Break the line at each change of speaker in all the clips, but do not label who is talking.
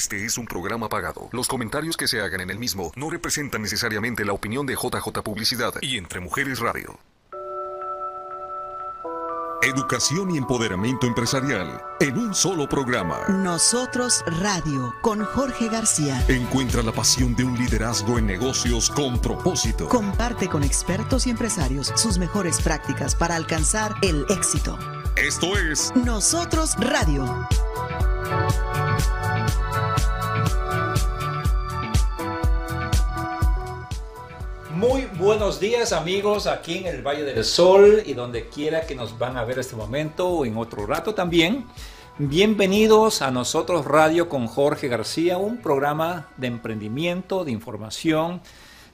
Este es un programa pagado. Los comentarios que se hagan en el mismo no representan necesariamente la opinión de JJ Publicidad y Entre Mujeres Radio. Educación y empoderamiento empresarial en un solo programa.
Nosotros Radio con Jorge García.
Encuentra la pasión de un liderazgo en negocios con propósito.
Comparte con expertos y empresarios sus mejores prácticas para alcanzar el éxito.
Esto es
Nosotros Radio.
Muy buenos días amigos aquí en el Valle del Sol y donde quiera que nos van a ver este momento o en otro rato también. Bienvenidos a Nosotros Radio con Jorge García, un programa de emprendimiento, de información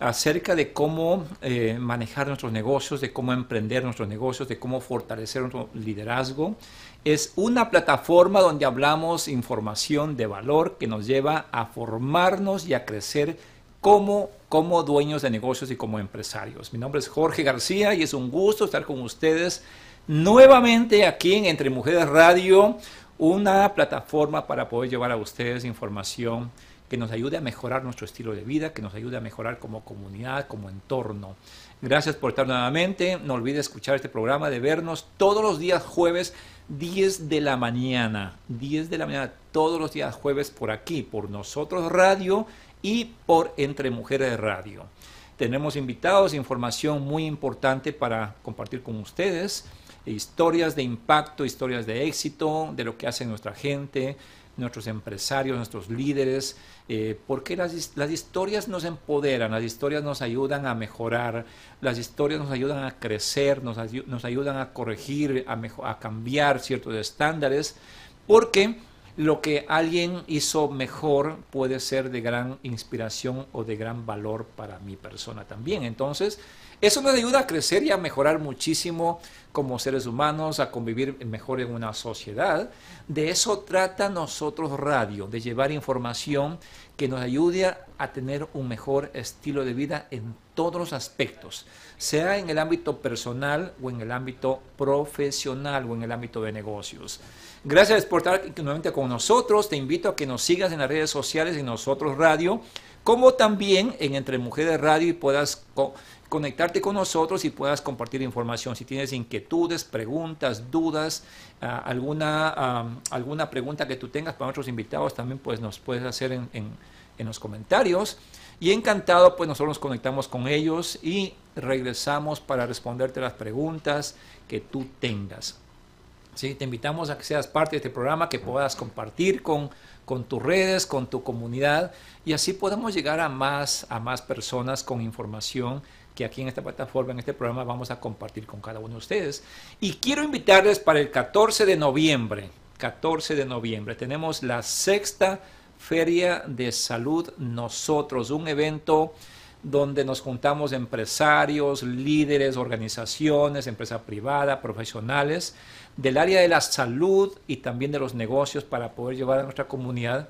acerca de cómo eh, manejar nuestros negocios, de cómo emprender nuestros negocios, de cómo fortalecer nuestro liderazgo. Es una plataforma donde hablamos información de valor que nos lleva a formarnos y a crecer como, como dueños de negocios y como empresarios. Mi nombre es Jorge García y es un gusto estar con ustedes nuevamente aquí en Entre Mujeres Radio, una plataforma para poder llevar a ustedes información que nos ayude a mejorar nuestro estilo de vida, que nos ayude a mejorar como comunidad, como entorno. Gracias por estar nuevamente. No olvide escuchar este programa, de vernos todos los días jueves, 10 de la mañana. 10 de la mañana, todos los días jueves por aquí, por nosotros radio y por Entre Mujeres Radio. Tenemos invitados, información muy importante para compartir con ustedes, historias de impacto, historias de éxito, de lo que hace nuestra gente, nuestros empresarios, nuestros líderes, eh, porque las, las, historias nos empoderan, las historias nos ayudan a mejorar, las historias nos ayudan a crecer, nos, ayudan a corregir, a, a cambiar ciertos estándares, porque lo que alguien hizo mejor puede ser de gran inspiración o de gran valor para mi persona también. Entonces, eso nos ayuda a crecer y a mejorar muchísimo como seres humanos, a convivir mejor en una sociedad. De eso trata nosotros radio, de llevar información que nos ayude a tener un mejor estilo de vida en todos los aspectos, sea en el ámbito personal o en el ámbito profesional o en el ámbito de negocios. Gracias por estar nuevamente con nosotros. Te invito a que nos sigas en las redes sociales en Nosotros Radio, como también en Entre Mujeres Radio y puedas conectarte con nosotros y puedas compartir información. Si tienes inquietudes, preguntas, dudas, ah, alguna, alguna pregunta que tú tengas para nuestros invitados, también pues nos puedes hacer en, en los comentarios. Y encantado, pues nosotros nos conectamos con ellos y regresamos para responderte las preguntas que tú tengas. ¿Sí? Te invitamos a que seas parte de este programa, que puedas compartir con, con tus redes, con tu comunidad y así podamos llegar a más, a más personas con información que aquí en esta plataforma, en este programa, vamos a compartir con cada uno de ustedes. Y quiero invitarles para el 14 de noviembre, 14 de noviembre, tenemos la sexta Feria de Salud Nosotros, un evento donde nos juntamos empresarios, líderes, organizaciones, empresa privada, profesionales, del área de la salud y también de los negocios para poder llevar a nuestra comunidad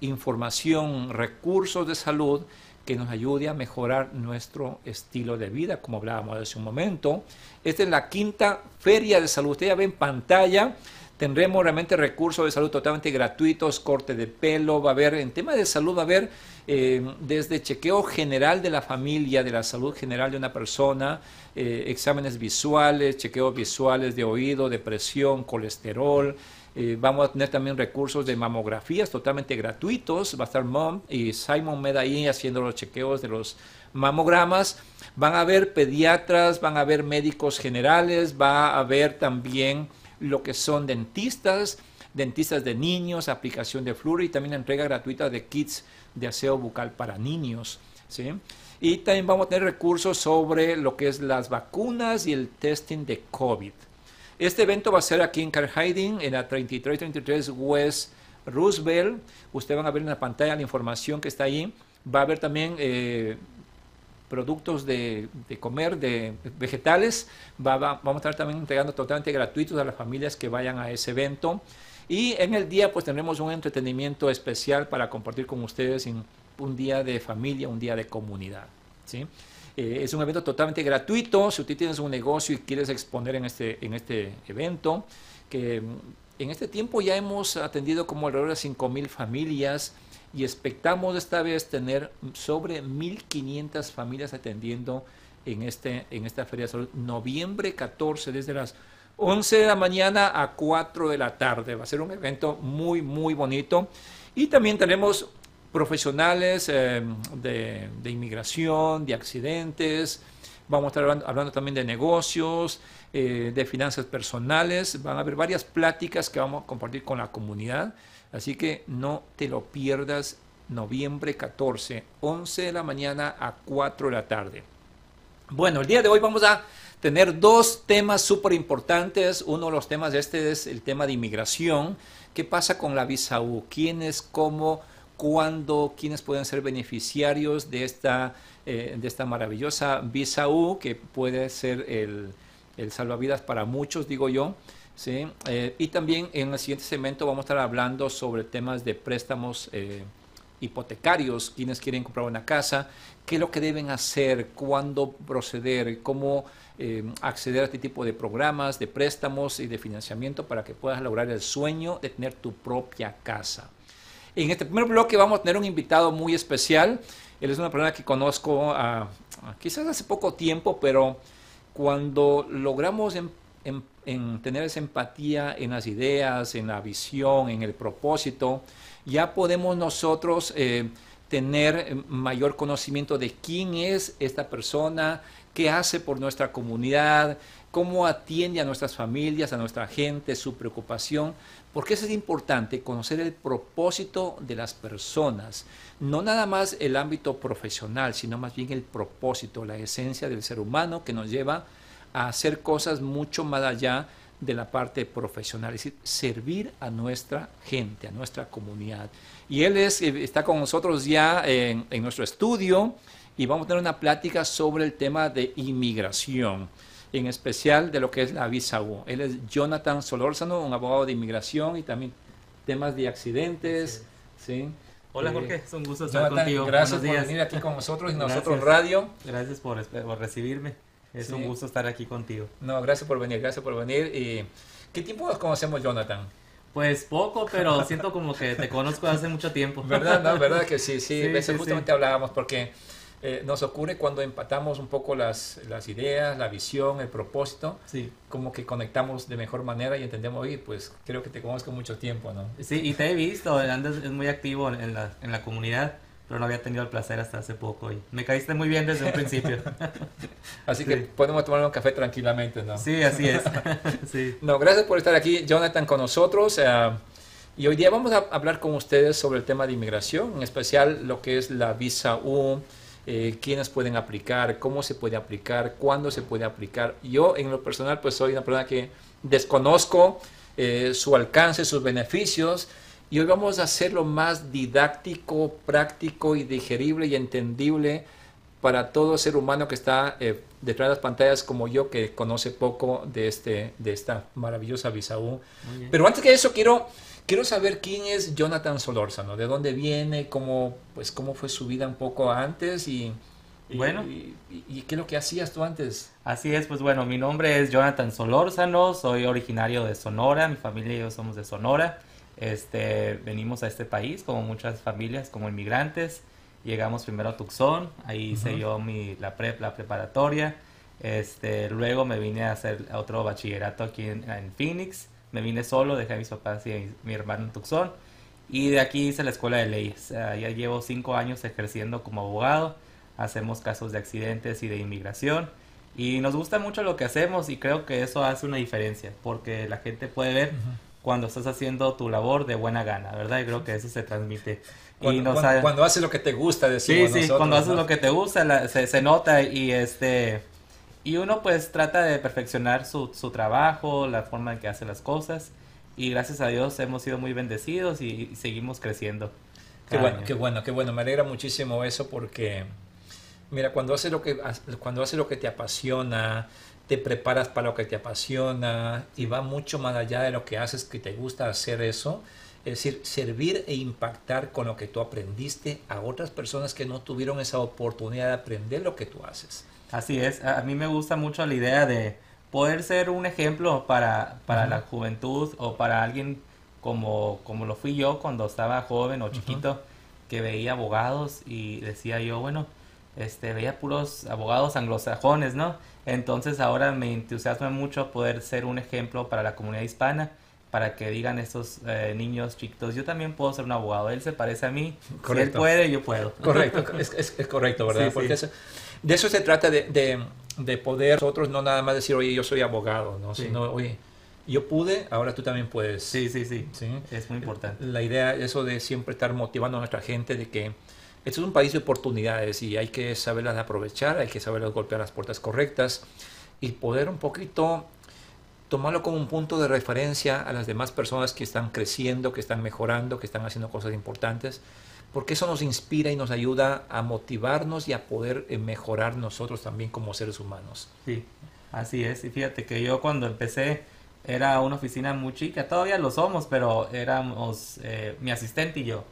información, recursos de salud que nos ayude a mejorar nuestro estilo de vida, como hablábamos hace un momento. Esta es la quinta feria de salud. Usted ya ve en pantalla Tendremos realmente recursos de salud totalmente gratuitos, corte de pelo, va a haber, en tema de salud va a haber eh, desde chequeo general de la familia, de la salud general de una persona, eh, exámenes visuales, chequeos visuales de oído, de presión, colesterol, eh, vamos a tener también recursos de mamografías totalmente gratuitos. Va a estar Mom y Simon Med ahí haciendo los chequeos de los mamogramas. Van a haber pediatras, van a haber médicos generales, va a haber también lo que son dentistas, dentistas de niños, aplicación de flúor y también entrega gratuita de kits de aseo bucal para niños. ¿sí? Y también vamos a tener recursos sobre lo que es las vacunas y el testing de COVID. Este evento va a ser aquí en Carhiding, en la 3333 West Roosevelt. Ustedes van a ver en la pantalla la información que está ahí. Va a haber también eh, productos de, comer, de vegetales. vamos a estar también entregando totalmente gratuitos a las familias que vayan a ese evento. Y en el día pues tendremos un entretenimiento especial para compartir con ustedes en un día de familia, un día de comunidad. ¿sí? Eh, es un evento totalmente gratuito. Si usted tienes un negocio y quieres exponer en este, en este evento, que en este tiempo ya hemos atendido como alrededor de 5.000 familias y expectamos esta vez tener sobre 1.500 familias atendiendo en, este, en esta Feria de Salud, noviembre 14, desde las 11 de la mañana a 4 de la tarde. Va a ser un evento muy, muy bonito. Y también tenemos profesionales eh, de, inmigración, de accidentes. Vamos a estar hablando, también de negocios, eh, de finanzas personales. Van a haber varias pláticas que vamos a compartir con la comunidad. Así que no te lo pierdas. Noviembre 14, 11 de la mañana a 4 de la tarde. Bueno, el día de hoy vamos a tener dos temas súper importantes. Uno de los temas de este es el tema de inmigración. ¿Qué pasa con la visa U? ¿Quiénes, cómo, cuándo, quiénes pueden ser beneficiarios de esta, eh, de esta maravillosa visa U que puede ser el, salvavidas para muchos, digo yo? ¿Sí? Eh, y también en el siguiente segmento vamos a estar hablando sobre temas de préstamos. Eh, hipotecarios, quienes quieren comprar una casa, qué es lo que deben hacer, cuándo proceder, cómo eh, acceder a este tipo de programas, de préstamos y de financiamiento para que puedas lograr el sueño de tener tu propia casa. En este primer bloque vamos a tener un invitado muy especial. Él es una persona que conozco quizás hace poco tiempo, pero cuando logramos en tener esa empatía en las ideas, en la visión, en el propósito, ya podemos nosotros eh, tener mayor conocimiento de quién es esta persona, qué hace por nuestra comunidad, cómo atiende a nuestras familias, a nuestra gente, su preocupación, porque eso es importante, conocer el propósito de las personas, no nada más el ámbito profesional, sino más bien el propósito, la esencia del ser humano que nos lleva a hacer cosas mucho más allá de la parte profesional, es decir, servir a nuestra gente, a nuestra comunidad. Y él es, eh, está con nosotros ya en, nuestro estudio y vamos a tener una plática sobre el tema de inmigración, en especial de lo que es la visa U. Él es Jonathan Solórzano, un abogado de inmigración y también temas de accidentes. ¿sí?
Hola eh, Jorge, es un gusto estar contigo.
Gracias por venir aquí con nosotros y nosotros Radio.
Gracias por, por recibirme. Es un gusto estar aquí contigo.
No, gracias por venir, gracias por venir. Y, ¿Qué tiempo nos conocemos, Jonathan?
Pues poco, pero siento como que te conozco hace mucho tiempo.
¿Verdad? No, ¿verdad que sí? Sí, justamente hablábamos porque eh, nos ocurre cuando empatamos un poco las, las ideas, la visión, el propósito, sí. como que conectamos de mejor manera y entendemos, oye, pues creo que te conozco mucho tiempo, ¿no?
Sí, y te he visto, andas es muy activo en la, en la comunidad pero no había tenido el placer hasta hace poco y me caíste muy bien desde un principio.
así que podemos tomar un café tranquilamente, ¿no?
Sí, así es.
No, gracias por estar aquí, Jonathan, con nosotros. Eh, y hoy día vamos a hablar con ustedes sobre el tema de inmigración, en especial lo que es la visa U, eh, quiénes pueden aplicar, cómo se puede aplicar, cuándo se puede aplicar. Yo, en lo personal, pues soy una persona que desconozco eh, su alcance, sus beneficios y hoy vamos a hacerlo más didáctico, práctico y digerible y entendible para todo ser humano que está eh, detrás de las pantallas como yo, que conoce poco de, este, de esta maravillosa Bisaú. Pero antes que eso, quiero, quiero saber quién es Jonathan Solórzano, de dónde viene, cómo, pues, cómo fue su vida un poco antes y, bueno. Y, y, qué es lo que hacías tú antes?
Así es, pues bueno, mi nombre es Jonathan Solórzano, soy originario de Sonora, mi familia y yo somos de Sonora. Este, venimos a este país como muchas familias, como inmigrantes. Llegamos primero a Tucson, ahí hice yo mi, la, prep, la preparatoria. Este, luego me vine a hacer otro bachillerato aquí en, Phoenix. Me vine solo, dejé a mis papás y mi hermano en Tucson. Y de aquí hice la escuela de leyes. ya llevo cinco años ejerciendo como abogado. Hacemos casos de accidentes y de inmigración. Y nos gusta mucho lo que hacemos y creo que eso hace una diferencia porque la gente puede ver cuando estás haciendo tu labor de buena gana, ¿verdad? Y creo que eso se transmite.
Cuando, cuando, haces lo que te gusta, decimos
Sí, sí, cuando haces lo que te gusta, se, se, nota y este... Y uno pues trata de perfeccionar su, su trabajo, la forma en que hace las cosas. Y gracias a Dios hemos sido muy bendecidos y, seguimos creciendo.
Qué bueno, qué bueno, qué bueno. Me alegra muchísimo eso porque, mira, cuando haces lo que, cuando haces lo que te apasiona, te preparas para lo que te apasiona y va mucho más allá de lo que haces, que te gusta hacer eso. Es decir, servir e impactar con lo que tú aprendiste a otras personas que no tuvieron esa oportunidad de aprender lo que tú haces.
Así es, a mí me gusta mucho la idea de poder ser un ejemplo para, para la juventud o para alguien como, como lo fui yo cuando estaba joven o chiquito. que veía abogados y decía yo, bueno, este, veía puros abogados anglosajones, ¿no? Entonces ahora me entusiasma mucho poder ser un ejemplo para la comunidad hispana, para que digan estos eh, niños chiquitos, yo también puedo ser un abogado, él se parece a mí, si él puede, yo puedo.
Correcto, es, es, correcto, ¿verdad? Porque de eso se trata de, de, de, poder nosotros no nada más decir, oye, yo soy abogado, ¿no? Sino, oye, yo pude, ahora tú también puedes.
Sí, sí, sí, sí. Es muy importante.
La idea, eso de siempre estar motivando a nuestra gente de que esto es un país de oportunidades y hay que saberlas aprovechar, hay que saberlas golpear las puertas correctas y poder un poquito tomarlo como un punto de referencia a las demás personas que están creciendo, que están mejorando, que están haciendo cosas importantes, porque eso nos inspira y nos ayuda a motivarnos y a poder eh, mejorar nosotros también como seres humanos.
Sí, así es. Y fíjate que yo cuando empecé era una oficina muy chica, todavía lo somos, pero éramos eh, mi asistente y yo.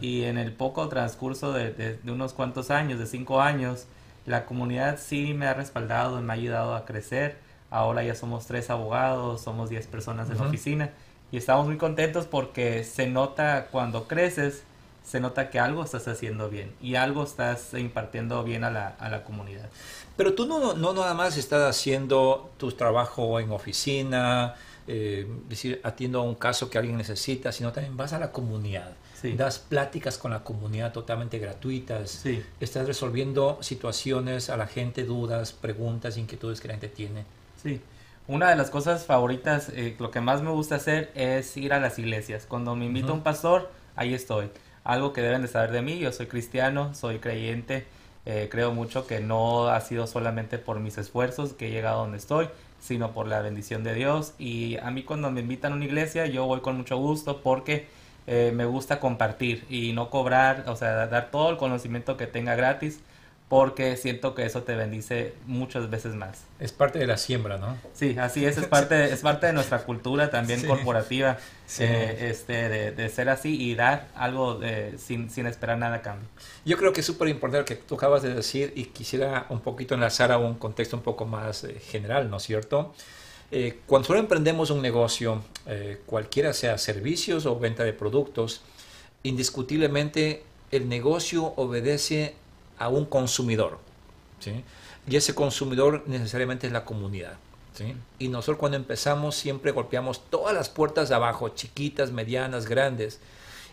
Y en el poco transcurso de, unos cuantos años, de cinco años, la comunidad sí me ha respaldado, me ha ayudado a crecer. Ahora ya somos tres abogados, somos diez personas en la oficina y estamos muy contentos porque se nota cuando creces, se nota que algo estás haciendo bien y algo estás impartiendo bien a la, a la comunidad.
Pero tú no, no nada más estás haciendo tu trabajo en oficina, eh, decir, atiendo a un caso que alguien necesita, sino también vas a la comunidad. Das pláticas con la comunidad totalmente gratuitas. Estás resolviendo situaciones a la gente, dudas, preguntas, inquietudes que la gente tiene.
Sí. Una de las cosas favoritas, eh, lo que más me gusta hacer es ir a las iglesias. Cuando me invita un pastor, ahí estoy. Algo que deben de saber de mí, yo soy cristiano, soy creyente. Eh, creo mucho que no ha sido solamente por mis esfuerzos que he llegado a donde estoy, sino por la bendición de Dios. Y a mí cuando me invitan a una iglesia, yo voy con mucho gusto porque eh, me gusta compartir y no cobrar, o sea, dar todo el conocimiento que tenga gratis porque siento que eso te bendice muchas veces más.
Es parte de la siembra, ¿no?
Sí, así es, es parte, es parte de nuestra cultura también corporativa, eh, este, de, ser así y dar algo sin, sin, esperar nada a cambio.
Yo creo que es súper importante lo que tú acabas de decir y quisiera un poquito enlazar a un contexto un poco más eh, general, ¿no es cierto? Eh, cuando solo emprendemos un negocio, cualquiera sea servicios o venta de productos, indiscutiblemente el negocio obedece a un consumidor. ¿sí? Y ese consumidor necesariamente es la comunidad. ¿sí? Y nosotros cuando empezamos siempre golpeamos todas las puertas de abajo, chiquitas, medianas, grandes.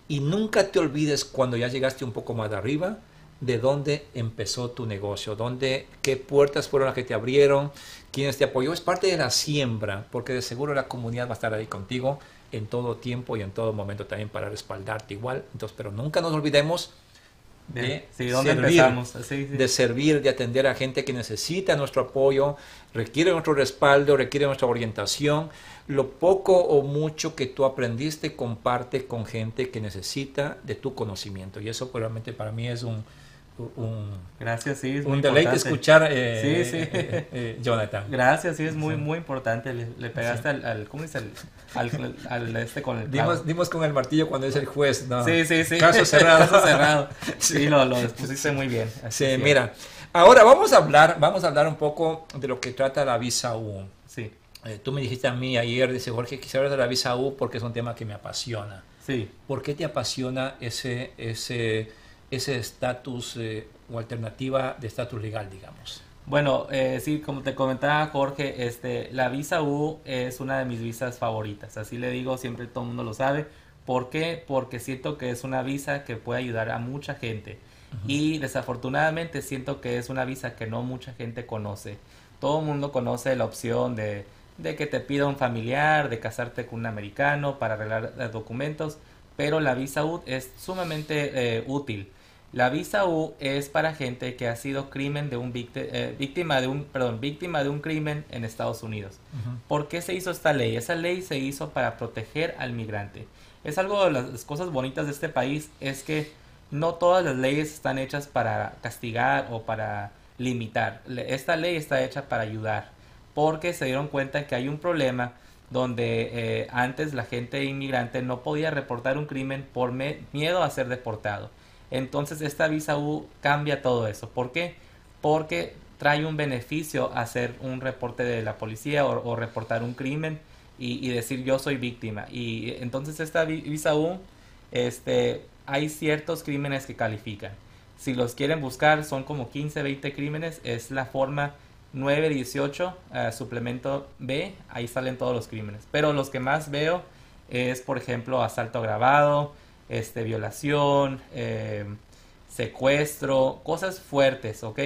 Y nunca te olvides cuando ya llegaste un poco más de arriba, de dónde empezó tu negocio, dónde, qué puertas fueron las que te abrieron, quiénes te apoyó. Es parte de la siembra, porque de seguro la comunidad va a estar ahí contigo en todo tiempo y en todo momento también para respaldarte igual. Entonces, pero nunca nos olvidemos de, servir, de servir, de atender a gente que necesita nuestro apoyo, requiere nuestro respaldo, requiere nuestra orientación. Lo poco o mucho que tú aprendiste, comparte con gente que necesita de tu conocimiento. Y eso probablemente para mí es un, un,
Gracias, sí,
un deleite escuchar, eh, sí, sí. Eh, eh, Jonathan.
Gracias, sí, es muy, muy importante. Le, pegaste al, al, ¿cómo dice? Al, al, este con el
dimos, dimos, con el martillo cuando es el juez, ¿no?
Sí, sí, sí.
Caso cerrado.
Caso cerrado. Sí, lo, lo pusiste muy bien.
sí, mira. Ahora vamos a hablar, vamos a hablar un poco de lo que trata la visa U.
Sí.
tú me dijiste a mí ayer, dice Jorge, quisiera hablar de la visa U porque es un tema que me apasiona.
Sí.
¿Por qué te apasiona ese, ese ese estatus eh, o alternativa de estatus legal, digamos?
Bueno, eh, sí, como te comentaba Jorge, este, la visa U es una de mis visas favoritas. Así le digo, siempre todo el mundo lo sabe. ¿Por qué? Porque siento que es una visa que puede ayudar a mucha gente. Y desafortunadamente siento que es una visa que no mucha gente conoce. Todo el mundo conoce la opción de, de que te pida un familiar, de casarte con un americano para arreglar eh, documentos, pero la visa U es sumamente útil. La visa U es para gente que ha sido crimen de un eh, víctima de un perdón, víctima de un crimen en Estados Unidos. ¿Por qué se hizo esta ley? Esa ley se hizo para proteger al migrante. Es algo de las cosas bonitas de este país es que no todas las leyes están hechas para castigar o para limitar. Esta ley está hecha para ayudar porque se dieron cuenta que hay un problema donde eh, antes la gente inmigrante no podía reportar un crimen por miedo a ser deportado. Entonces esta visa U cambia todo eso. ¿Por qué? Porque trae un beneficio hacer un reporte de la policía o, reportar un crimen y, decir yo soy víctima. Y entonces esta visa U este, hay ciertos crímenes que califican. Si los quieren buscar, son como 15, 20 crímenes. Es la forma 918, uh, suplemento B. Ahí salen todos los crímenes. Pero los que más veo es, por ejemplo, asalto agravado, este, violación, eh, secuestro, cosas fuertes, ¿ok?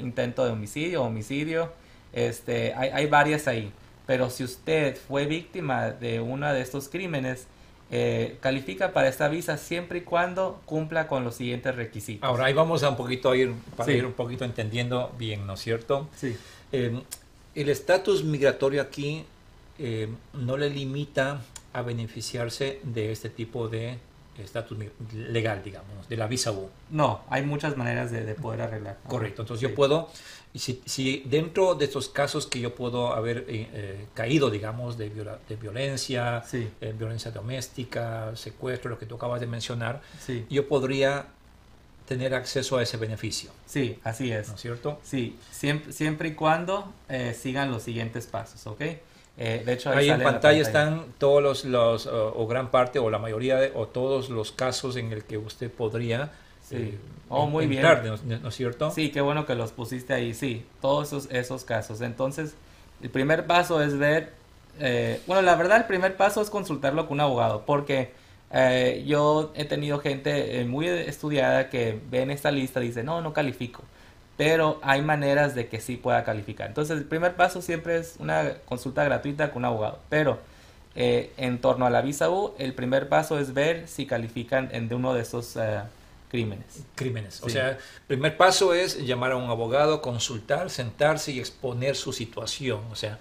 Intento de homicidio, homicidio. Este, hay, hay varias ahí. Pero si usted fue víctima de uno de estos crímenes, eh, califica para esta visa siempre y cuando cumpla con los siguientes requisitos.
Ahora ahí vamos a un poquito a ir para ir un poquito entendiendo bien, ¿no es cierto?
Sí.
Eh, el estatus migratorio aquí eh, no le limita a beneficiarse de este tipo de estatus legal, digamos, de la visa U.
No, hay muchas maneras de, de poder arreglar.
Correcto, entonces yo puedo, si, si, dentro de estos casos que yo puedo haber eh, eh, caído, digamos, de, viola, de violencia,
sí.
eh, violencia doméstica, secuestro, lo que tú acabas de mencionar,
sí.
yo podría tener acceso a ese beneficio.
Sí, así es.
¿No es cierto?
Sí, siempre, siempre y cuando eh, sigan los siguientes pasos, ¿ok? Eh, de hecho,
ahí, ahí en pantalla, pantalla, están todos los, los o gran parte o la mayoría de, o todos los casos en el que usted podría
sí.
eh,
oh, muy
entrar,
bien.
¿no, ¿no, es cierto?
Sí, qué bueno que los pusiste ahí, sí, todos esos, esos casos. Entonces, el primer paso es ver, eh, bueno, la verdad el primer paso es consultarlo con un abogado, porque eh, yo he tenido gente eh, muy estudiada que ven esta lista y dice, no, no califico pero hay maneras de que sí pueda calificar. Entonces, el primer paso siempre es una consulta gratuita con un abogado, pero eh, en torno a la visa U, el primer paso es ver si califican en de uno de esos uh, crímenes.
Crímenes. Sí. O sea, el primer paso es llamar a un abogado, consultar, sentarse y exponer su situación. O sea,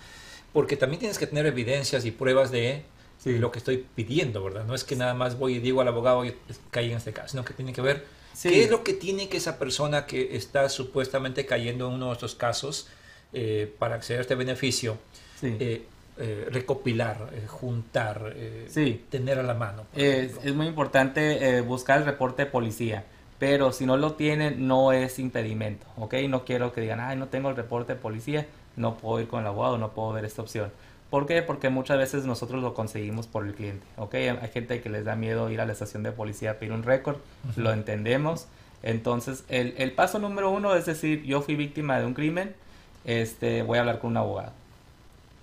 porque también tienes que tener evidencias y pruebas de sí. lo que estoy pidiendo, ¿verdad? No es que nada más voy y digo al abogado caí en este caso, sino que tiene que ver Sí. ¿Qué es lo que tiene que esa persona que está supuestamente cayendo en uno de estos casos eh, para acceder a este beneficio
sí.
eh, eh, recopilar, juntar,
sí.
tener a la mano?
Es, es, muy importante buscar el reporte de policía, pero si no lo tienen no es impedimento, ¿ok? No quiero que digan, ay, no tengo el reporte de policía, no puedo ir con el abogado, no puedo ver esta opción. ¿Por qué? Porque muchas veces nosotros lo conseguimos por el cliente, ¿ok? Hay gente que les da miedo ir a la estación de policía a pedir un récord, uh -huh. lo entendemos. Entonces, el, el, paso número uno es decir, yo fui víctima de un crimen, este, voy a hablar con un abogado.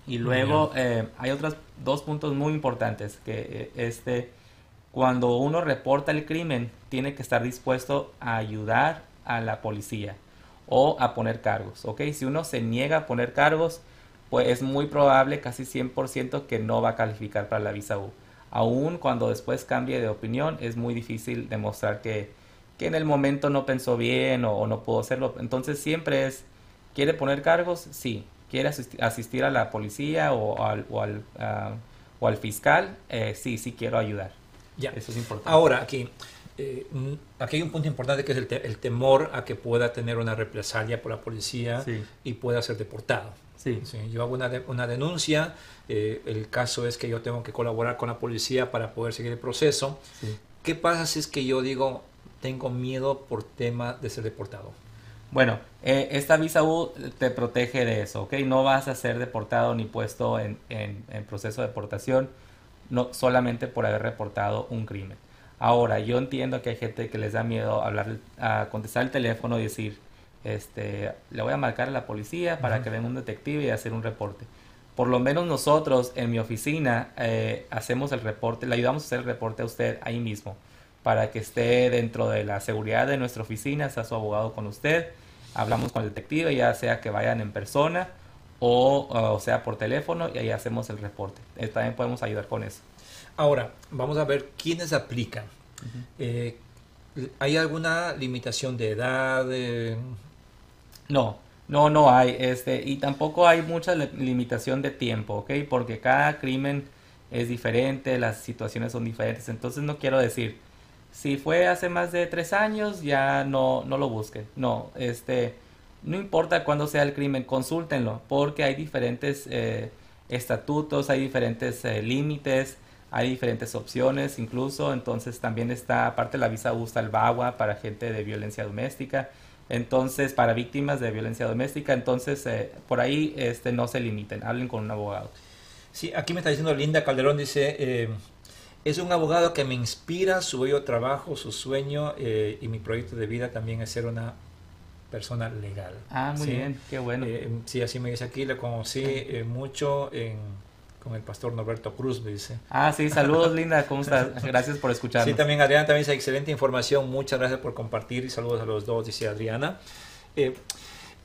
Y luego eh, hay otros dos puntos muy importantes, que este, cuando uno reporta el crimen, tiene que estar dispuesto a ayudar a la policía o a poner cargos, ¿ok? Si uno se niega a poner cargos, pues es muy probable, casi 100%, que no va a calificar para la visa U. Aún cuando después cambie de opinión, es muy difícil demostrar que, que en el momento no pensó bien o, o, no pudo hacerlo. Entonces siempre es, ¿quiere poner cargos? Sí. ¿Quiere asistir, a la policía o al, o al, uh, o al fiscal? Eh, sí, sí quiero ayudar.
Ya.
Eso es importante.
Ahora, aquí, eh, aquí hay un punto importante que es el, te el, temor a que pueda tener una represalia por la policía
sí.
y pueda ser deportado.
Sí.
sí. yo hago una, de, una denuncia, eh, el caso es que yo tengo que colaborar con la policía para poder seguir el proceso.
Sí.
¿Qué pasa si es que yo digo, tengo miedo por tema de ser deportado?
Bueno, eh, esta visa U te protege de eso, ¿ok? No vas a ser deportado ni puesto en, en, en proceso de deportación no, solamente por haber reportado un crimen. Ahora, yo entiendo que hay gente que les da miedo hablar, a contestar el teléfono y decir, este, le voy a marcar a la policía para uh -huh. que venga un detective y hacer un reporte. Por lo menos nosotros en mi oficina eh, hacemos el reporte, le ayudamos a hacer el reporte a usted ahí mismo, para que esté dentro de la seguridad de nuestra oficina, sea su abogado con usted, hablamos con el detective, ya sea que vayan en persona o, o sea por teléfono y ahí hacemos el reporte. Eh, también podemos ayudar con eso.
Ahora, vamos a ver quiénes aplican. Uh -huh. eh, ¿Hay alguna limitación de edad?
No, no, no hay. Este, y tampoco hay mucha limitación de tiempo, ¿ok? Porque cada crimen es diferente, las situaciones son diferentes. Entonces no quiero decir, si fue hace más de tres años, ya no, no lo busquen. No, este, no importa cuándo sea el crimen, consúltenlo, porque hay diferentes eh, estatutos, hay diferentes eh, límites hay diferentes opciones incluso, entonces también está, aparte la visa gusta el BAWA para gente de violencia doméstica, entonces para víctimas de violencia doméstica, entonces eh, por ahí este, no se limiten, hablen con un abogado.
Sí, aquí me está diciendo Linda Calderón, dice, eh, es un abogado que me inspira su bello trabajo, su sueño eh, y mi proyecto de vida también es ser una persona legal.
Ah, muy
¿sí?
bien, qué bueno.
Eh, sí, así me dice aquí, le conocí eh, mucho en, con el pastor Norberto Cruz, me dice.
Ah, sí, saludos Linda, ¿cómo estás? Gracias por escucharnos.
Sí, también Adriana también dice excelente información, muchas gracias por compartir y saludos a los dos, dice Adriana. Eh,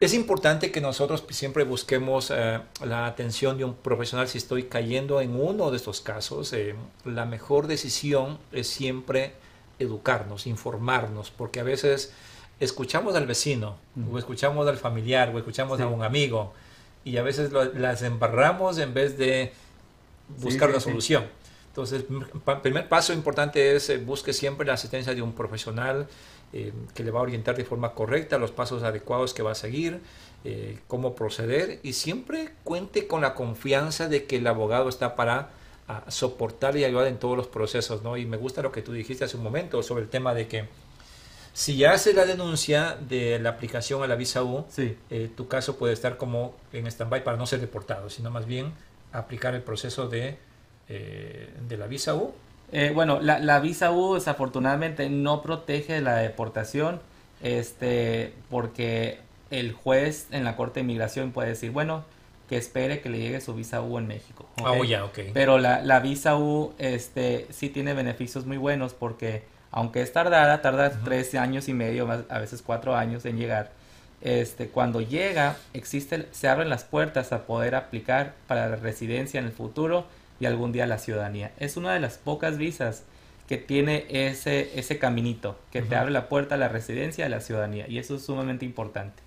es importante que nosotros siempre busquemos eh, la atención de un profesional si estoy cayendo en uno de estos casos. eh, la mejor decisión es siempre educarnos, informarnos, porque a veces escuchamos al vecino, o escuchamos al familiar, o escuchamos
Sí.
a un amigo, y a veces lo- las embarramos en vez de buscar
sí,
una
sí.
solución. Entonces, el primer paso importante es eh, busque siempre la asistencia de un profesional eh, que le va a orientar de forma correcta los pasos adecuados que va a seguir, eh, cómo proceder y siempre cuente con la confianza de que el abogado está para ah, soportar y ayudar en todos los procesos. ¿no? Y me gusta lo que tú dijiste hace un momento sobre el tema de que si ya hace la denuncia de la aplicación a la visa U,
Sí,
tu caso puede estar como en stand-by para no ser deportado, sino más bien aplicar el proceso de, eh, de la visa U.
Eh, bueno, la, la visa U desafortunadamente no protege la deportación, este, porque el juez en la Corte de Inmigración puede decir, bueno, que espere que le llegue su visa U en México. ¿ok?
Ah, oh, ya, ok.
Pero la, la visa U este, sí tiene beneficios muy buenos porque aunque es tardada, tarda tres años y medio, más- a veces cuatro años en llegar. Este, cuando llega, existe, se abren las puertas a poder aplicar para la residencia en el futuro y algún día la ciudadanía. Es una de las pocas visas que tiene ese, ese caminito, que te abre la puerta a la residencia y a la ciudadanía. Y eso es sumamente importante.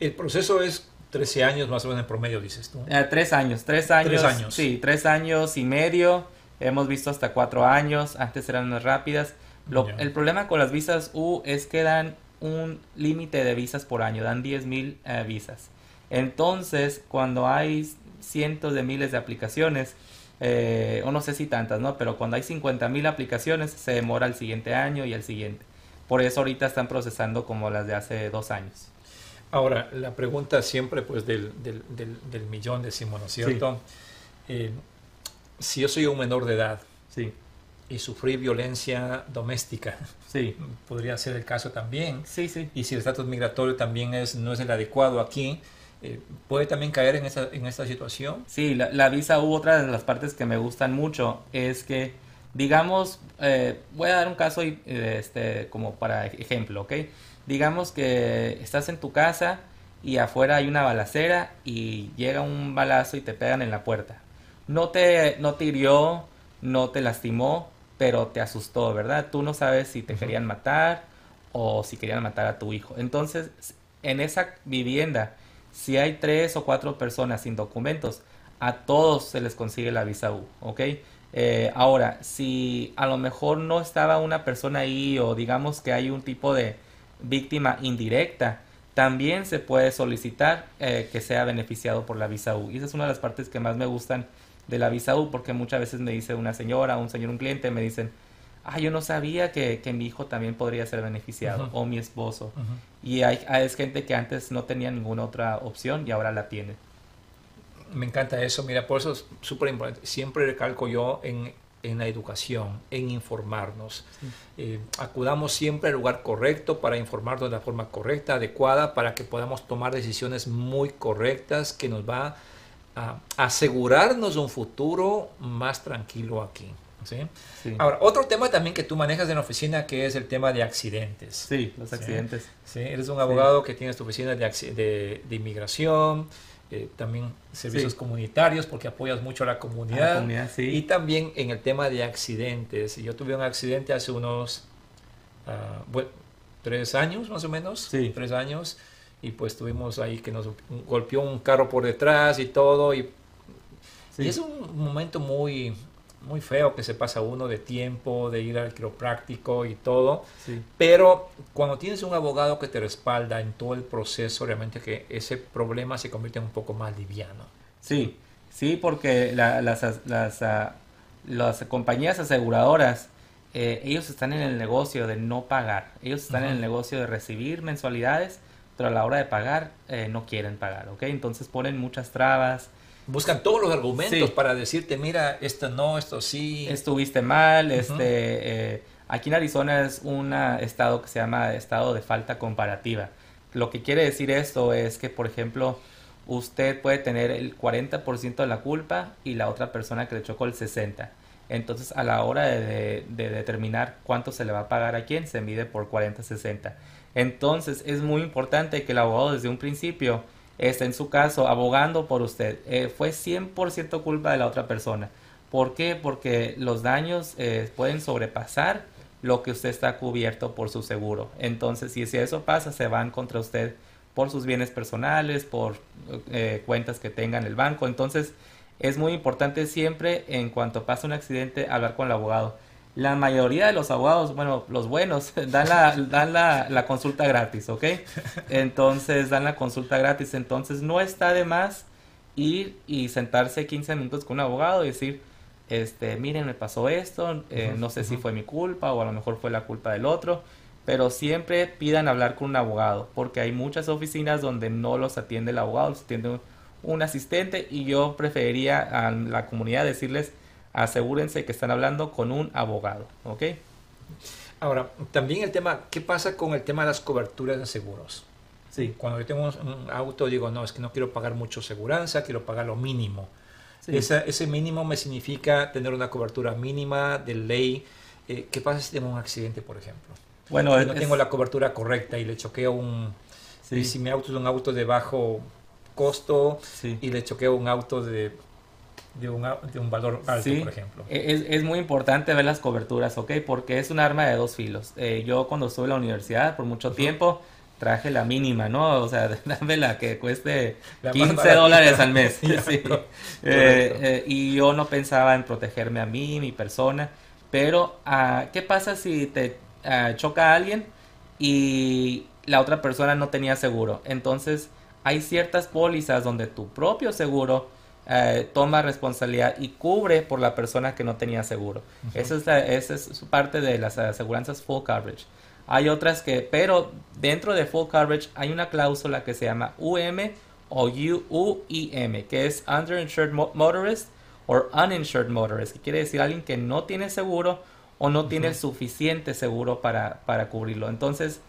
El proceso es 13 años más o menos en promedio, dices tú.
Eh, tres años, tres años.
años.
Sí, tres años y medio. Hemos visto hasta cuatro años. Antes eran más rápidas. Lo- el problema con las visas U es que dan un límite de visas por año. Dan 10 mil eh, visas. Entonces, cuando hay cientos de miles de aplicaciones, eh, o no sé si tantas, ¿no? Pero cuando hay 50 mil aplicaciones, se demora el siguiente año y el siguiente. Por eso ahorita están procesando como las de hace dos años.
Ahora, la pregunta siempre pues del, del, del, del millón de Simón, ¿no es cierto? Eh, si yo soy un menor de edad
Sí,
y sufrí violencia doméstica,
sí,
podría ser el caso también.
sí, sí.
Y si el estatus migratorio también es, no es el adecuado aquí, eh, ¿puede también caer en esta, en esta situación?
Sí, la, la visa U, otra de las partes que me gustan mucho es que, digamos, eh, voy a dar un caso y, eh, este, como para ejemplo, ¿ok? Digamos que estás en tu casa y afuera hay una balacera y llega un balazo y te pegan en la puerta. No te, no te hirió, no te lastimó, pero te asustó, ¿verdad? Tú no sabes si te querían matar o si querían matar a tu hijo. Entonces, en esa vivienda, si hay tres o cuatro personas sin documentos, a todos se les consigue la visa U, ¿ok? Eh, ahora, si a lo mejor no estaba una persona ahí o digamos que hay un tipo de víctima indirecta, también se puede solicitar eh, que sea beneficiado por la visa U. Y esa es una de las partes que más me gustan de la visa U, porque muchas veces me dice una señora, un señor, un cliente, me dicen, ah, yo no sabía que, que mi hijo también podría ser beneficiado, o mi esposo. Y hay, hay gente que antes no tenía ninguna otra opción y ahora la tiene.
Me encanta eso, mira, por eso es súper importante. Siempre recalco yo en, en la educación, en informarnos. Eh, acudamos siempre al lugar correcto para informarnos de la forma correcta, adecuada, para que podamos tomar decisiones muy correctas que nos va a asegurarnos un futuro más tranquilo aquí. ¿sí?
Sí,
Ahora, otro tema también que tú manejas en la oficina, que es el tema de accidentes.
sí los accidentes.
Sí, eres un abogado que tienes tu oficina de, de, de inmigración, eh, también servicios comunitarios porque apoyas mucho a la
A
comunidad.
la comunidad, sí.
Y también en el tema de accidentes. Yo tuve un accidente hace unos ah, bueno, tres años más o menos.
Sí.
Tres años. Y pues tuvimos ahí que nos golpeó un carro por detrás y todo. Y,
Sí.
y es un momento muy, muy feo que se pasa uno de tiempo, de ir al quiropráctico y todo.
Sí.
Pero cuando tienes un abogado que te respalda en todo el proceso, realmente que ese problema se convierte en un poco más liviano.
Sí, sí, porque la- las, as- las, ah, las compañías aseguradoras, eh, ellos están en el negocio de no pagar. Ellos están en el negocio de recibir mensualidades, pero a la hora de pagar eh, no quieren pagar, ¿ok? Entonces ponen muchas trabas.
buscan todos los argumentos
Sí.
para decirte, mira, esto no, esto sí.
estuviste mal, este, eh, aquí en Arizona es un estado que se llama estado de falta comparativa. Lo que quiere decir esto es que, por ejemplo, usted puede tener el 40% de la culpa y la otra persona que le chocó el 60%. Entonces, a la hora de, de- de determinar cuánto se le va a pagar a quién, se mide por 40-60. Entonces, es muy importante que el abogado desde un principio esté en su caso abogando por usted. Eh, fue 100% culpa de la otra persona. ¿Por qué? Porque los daños eh, pueden sobrepasar lo que usted está cubierto por su seguro. Entonces, si, eso pasa, se van contra usted por sus bienes personales, por eh, cuentas que tenga en el banco. Entonces, es muy importante siempre, en cuanto pasa un accidente, hablar con el abogado. La mayoría de los abogados, bueno, los buenos, dan la, dan la, la consulta gratis, ¿ok? Entonces, dan la consulta gratis. Entonces, no está de más ir y sentarse 15 minutos con un abogado y decir, este, miren, me pasó esto, eh, no sé si fue mi culpa o a lo mejor fue la culpa del otro, pero siempre pidan hablar con un abogado, porque hay muchas oficinas donde no los atiende el abogado, los atiende un, un asistente y yo preferiría a la comunidad decirles, asegúrense que están hablando con un abogado, ¿ok?
Ahora, también el tema, ¿qué pasa con el tema de las coberturas de seguros?
Sí,
Cuando yo tengo un, auto, digo, no, es que no quiero pagar mucho seguranza, quiero pagar lo mínimo.
sí.
Esa- ese mínimo me significa tener una cobertura mínima de ley. Eh, ¿Qué pasa si tengo un accidente, por ejemplo?
Bueno,
no
es-
tengo la cobertura correcta y le choqueo un...
sí,
Y si mi auto es un auto de bajo costo
sí.
y le choqueo un auto de, de, un, de un valor alto,
Sí,
por ejemplo.
e- Es, es muy importante ver las coberturas, ¿ok? Porque es un arma de dos filos. Eh, yo cuando estuve en la universidad por mucho tiempo traje la mínima, ¿no? O sea, dame la que cueste
La más
15
baratita.
dólares al mes. Sí. Eh, eh, y yo no pensaba en protegerme a mí, mi persona. Pero, ah, ¿qué pasa si te ah, choca a alguien y la otra persona no tenía seguro? Entonces, hay ciertas pólizas donde tu propio seguro eh, toma responsabilidad y cubre por la persona que no tenía seguro. Esa es, la- esa es parte de las aseguranzas full coverage. Hay otras que, pero dentro de full coverage hay una cláusula que se llama UM o UIM, que es Underinsured Mo- Motorist o Uninsured Motorist, que quiere decir alguien que no tiene seguro o no tiene el suficiente seguro para, para cubrirlo. Entonces,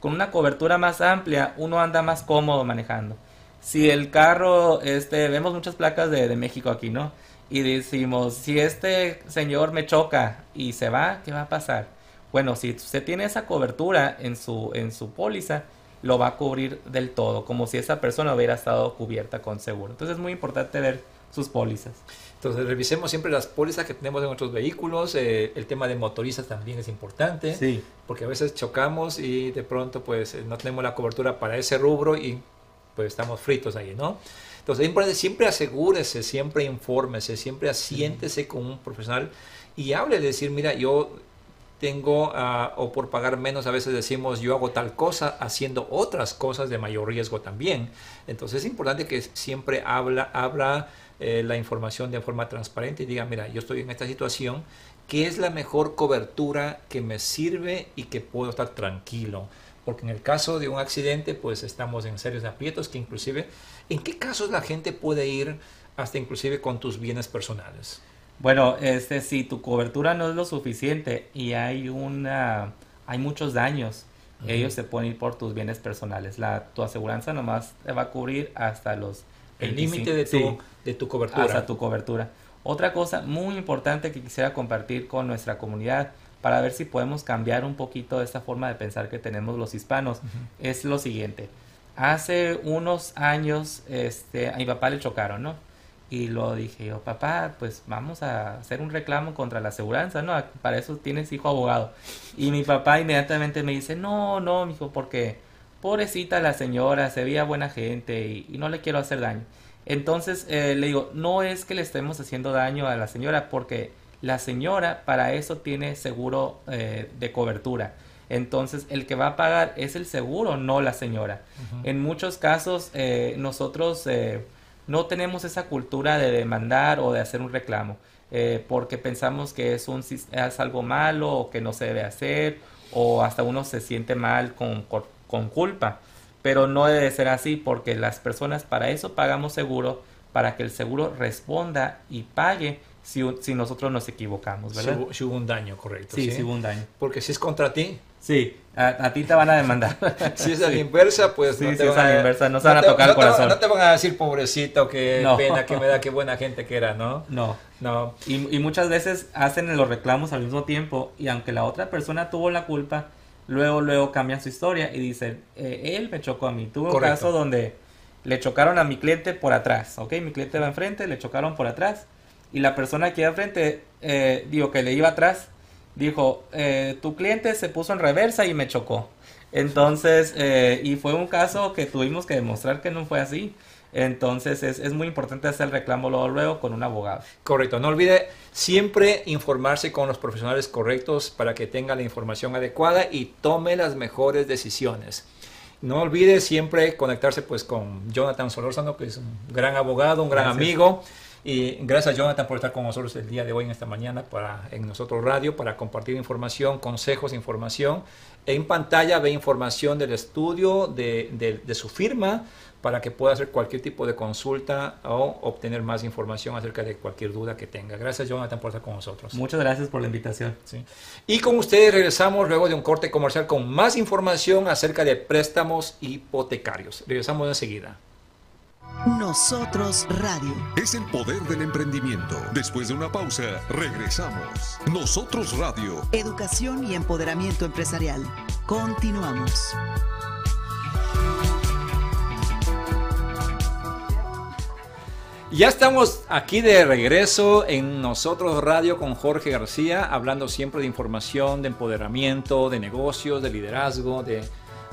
con una cobertura más amplia, uno anda más cómodo manejando. Si el carro, este, vemos muchas placas de, de México aquí, ¿no? Y decimos, si este señor me choca y se va, ¿qué va a pasar? Bueno, si usted tiene esa cobertura en su, en su póliza, lo va a cubrir del todo, como si esa persona hubiera estado cubierta con seguro. Entonces es muy importante ver sus pólizas.
Entonces, revisemos siempre las pólizas que tenemos en nuestros vehículos. eh, el tema de motoristas también es importante.
Sí.
Porque a veces chocamos y de pronto pues eh, no tenemos la cobertura para ese rubro y pues estamos fritos ahí, ¿no? Entonces es importante, siempre asegúrese, siempre infórmese, siempre asiéntese con un profesional y hable de decir, mira, yo tengo, ah, o por pagar menos a veces decimos, yo hago tal cosa haciendo otras cosas de mayor riesgo también. Entonces es importante que siempre habla, habla eh, la información de forma transparente y diga, mira, yo estoy en esta situación, ¿qué es la mejor cobertura que me sirve y que puedo estar tranquilo? Porque en el caso de un accidente, pues estamos en serios aprietos que inclusive, ¿en qué casos la gente puede ir hasta inclusive con tus bienes personales?
Bueno, este, si tu cobertura no es lo suficiente y hay una, hay muchos daños,
Ujú.
ellos se pueden ir por tus bienes personales. La, tu aseguranza nomás te va a cubrir hasta los
El
25
límite de tu,
sí,
de tu cobertura.
hasta tu cobertura. Otra cosa muy importante que quisiera compartir con nuestra comunidad para ver si podemos cambiar un poquito esta forma de pensar que tenemos los hispanos es lo siguiente. Hace unos años, este, a mi papá le chocaron, ¿no? Y lo dije yo, papá, pues vamos a hacer un reclamo contra la aseguranza, ¿no? Para eso tienes hijo abogado. Y mi papá inmediatamente me dice, no, no, mijo, porque pobrecita la señora, se veía buena gente y, y no le quiero hacer daño. Entonces eh, le digo, no es que le estemos haciendo daño a la señora, porque la señora para eso tiene seguro eh, de cobertura. Entonces el que va a pagar es el seguro, no la señora. En muchos casos eh, nosotros eh, no tenemos esa cultura de demandar o de hacer un reclamo, porque pensamos que es, un, es algo malo o que no se debe hacer, o hasta uno se siente mal con, con- con culpa. Pero no debe ser así, porque las personas para eso pagamos seguro, para que el seguro responda y pague si, si nosotros nos equivocamos,
Si
¿verdad?
si hubo un daño, correcto.
Sí, sí, hubo un daño.
Porque si es contra ti,
Sí, a, a ti te van a demandar.
si es a la inversa, pues
Sí,
no
si
te
es
van
a la inversa, no se van a
te-
tocar el
no te
corazón.
no te van a decir, pobrecito, qué
No.
pena, que me da, qué buena gente que era, ¿no?
No.
No.
Y, y muchas veces hacen los reclamos al mismo tiempo y aunque la otra persona tuvo la culpa, luego luego cambian su historia y dicen, eh, él me chocó a mí. Tuve un caso donde le chocaron a mi cliente por atrás, ¿ok? Mi cliente va enfrente, le chocaron por atrás y la persona que iba enfrente, eh, digo que le iba atrás, dijo, eh, tu cliente se puso en reversa y me chocó. Entonces, eh, y fue un caso que tuvimos que demostrar que no fue así. Entonces es, es muy importante hacer el reclamo luego, luego con un abogado.
Correcto. No olvide siempre informarse con los profesionales correctos para que tenga la información adecuada y tome las mejores decisiones. No olvide siempre conectarse pues con Jonathan Solórzano, que es un gran abogado, un gran
Gracias.
amigo. Y gracias Jonathan por estar con nosotros el día de hoy, en esta mañana, para, en nosotros radio, para compartir información, consejos, información. En pantalla ve información del estudio, de, de- de su firma, para que pueda hacer cualquier tipo de consulta o obtener más información acerca de cualquier duda que tenga. Gracias Jonathan por estar con nosotros.
Muchas gracias por la invitación.
Sí. Y con ustedes regresamos luego de un corte comercial con más información acerca de préstamos hipotecarios. Regresamos enseguida.
Nosotros Radio.
Es el poder del emprendimiento. Después de una pausa, regresamos. Nosotros Radio.
Educación y empoderamiento empresarial. Continuamos.
Ya estamos aquí de regreso en Nosotros Radio con Jorge García, hablando siempre de información, de empoderamiento, de negocios, de liderazgo, de, de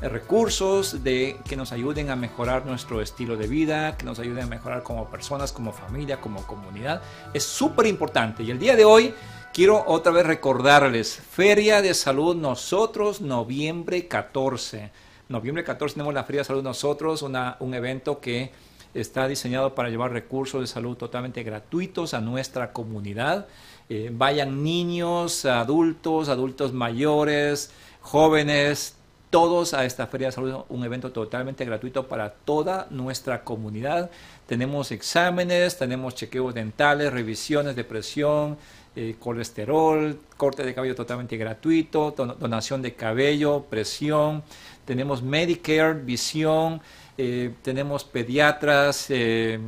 recursos, de que nos ayuden a mejorar nuestro estilo de vida, que nos ayuden a mejorar como personas, como familia, como comunidad. Es súper importante. Y el día de hoy quiero otra vez recordarles, Feria de Salud Nosotros, noviembre 14. Noviembre 14 tenemos la Feria de Salud Nosotros, una, un evento que está diseñado para llevar recursos de salud totalmente gratuitos a nuestra comunidad. Eh, vayan niños, adultos, adultos mayores, jóvenes, todos a esta Feria de Salud, un evento totalmente gratuito para toda nuestra comunidad. Tenemos exámenes, tenemos chequeos dentales, revisiones de presión, eh, colesterol, corte de cabello totalmente gratuito, don- donación de cabello, presión, tenemos Medicare, visión, eh, tenemos pediatras, eh,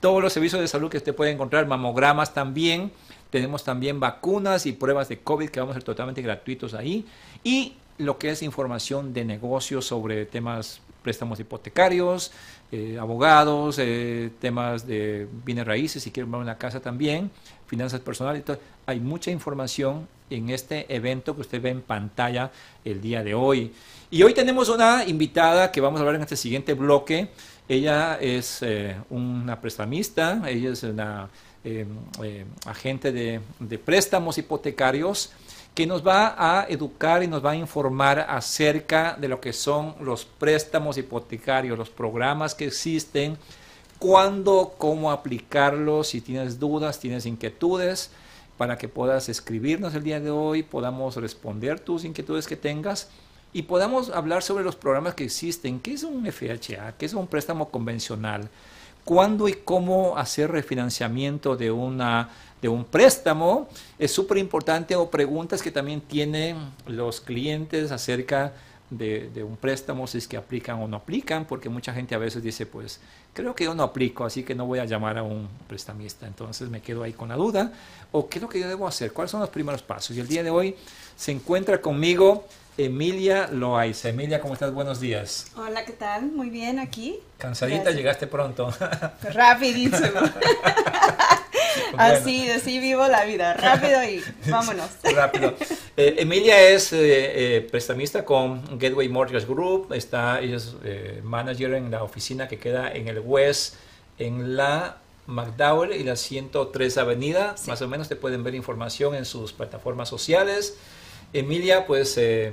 todos los servicios de salud que usted puede encontrar, mamogramas también, tenemos también vacunas y pruebas de COVID que vamos a ser totalmente gratuitos ahí, y lo que es información de negocios sobre temas préstamos hipotecarios, eh, abogados, eh, temas de bienes raíces, si quieren una casa también, finanzas personales. Hay mucha información en este evento que usted ve en pantalla el día de hoy. Y hoy tenemos una invitada que vamos a hablar en este siguiente bloque. Ella es eh, una prestamista, ella es una eh, agente de préstamos hipotecarios que nos va a educar y nos va a informar acerca de lo que son los préstamos hipotecarios, los programas que existen, cuándo, cómo aplicarlos, si tienes dudas, tienes inquietudes, para que puedas escribirnos el día de hoy, podamos responder tus inquietudes que tengas y podamos hablar sobre los programas que existen. ¿Qué es un FHA? ¿Qué es un préstamo convencional? ¿Cuándo y cómo hacer refinanciamiento de, una, de un préstamo? Es súper importante o preguntas que también tienen los clientes acerca de, de, un préstamo, si es que aplican o no aplican, porque mucha gente a veces dice, pues creo que yo no aplico, así que no voy a llamar a un prestamista. Entonces me quedo ahí con la duda. ¿O qué es lo que yo debo hacer? ¿Cuáles son los primeros pasos? Y el día de hoy se encuentra conmigo Emilia Loaiza. Emilia, ¿cómo estás? Buenos días.
Hola, ¿qué tal? Muy bien, aquí.
Cansadita,
Gracias.
llegaste pronto.
Rapidísimo. Así, así vivo la vida. Rápido y vámonos.
Rápido. Eh, Emilia es eh, eh, prestamista con Gateway Mortgage Group. Está, ella es manager en la oficina que queda en el West, en la McDowell y la 103 Avenida.
Sí.
Más o menos te pueden ver información en sus plataformas sociales. Emilia, pues eh,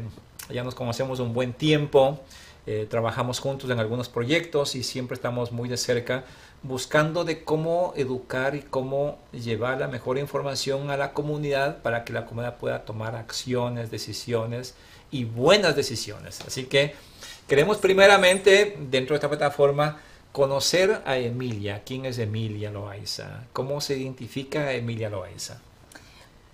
ya nos conocemos un buen tiempo. Eh, trabajamos juntos en algunos proyectos y siempre estamos muy de cerca buscando de cómo educar y cómo llevar la mejor información a la comunidad para que la comunidad pueda tomar acciones, decisiones y buenas decisiones. Así que queremos primeramente dentro de esta plataforma conocer a Emilia. ¿Quién es Emilia Loaiza? ¿Cómo se identifica a Emilia Loaiza?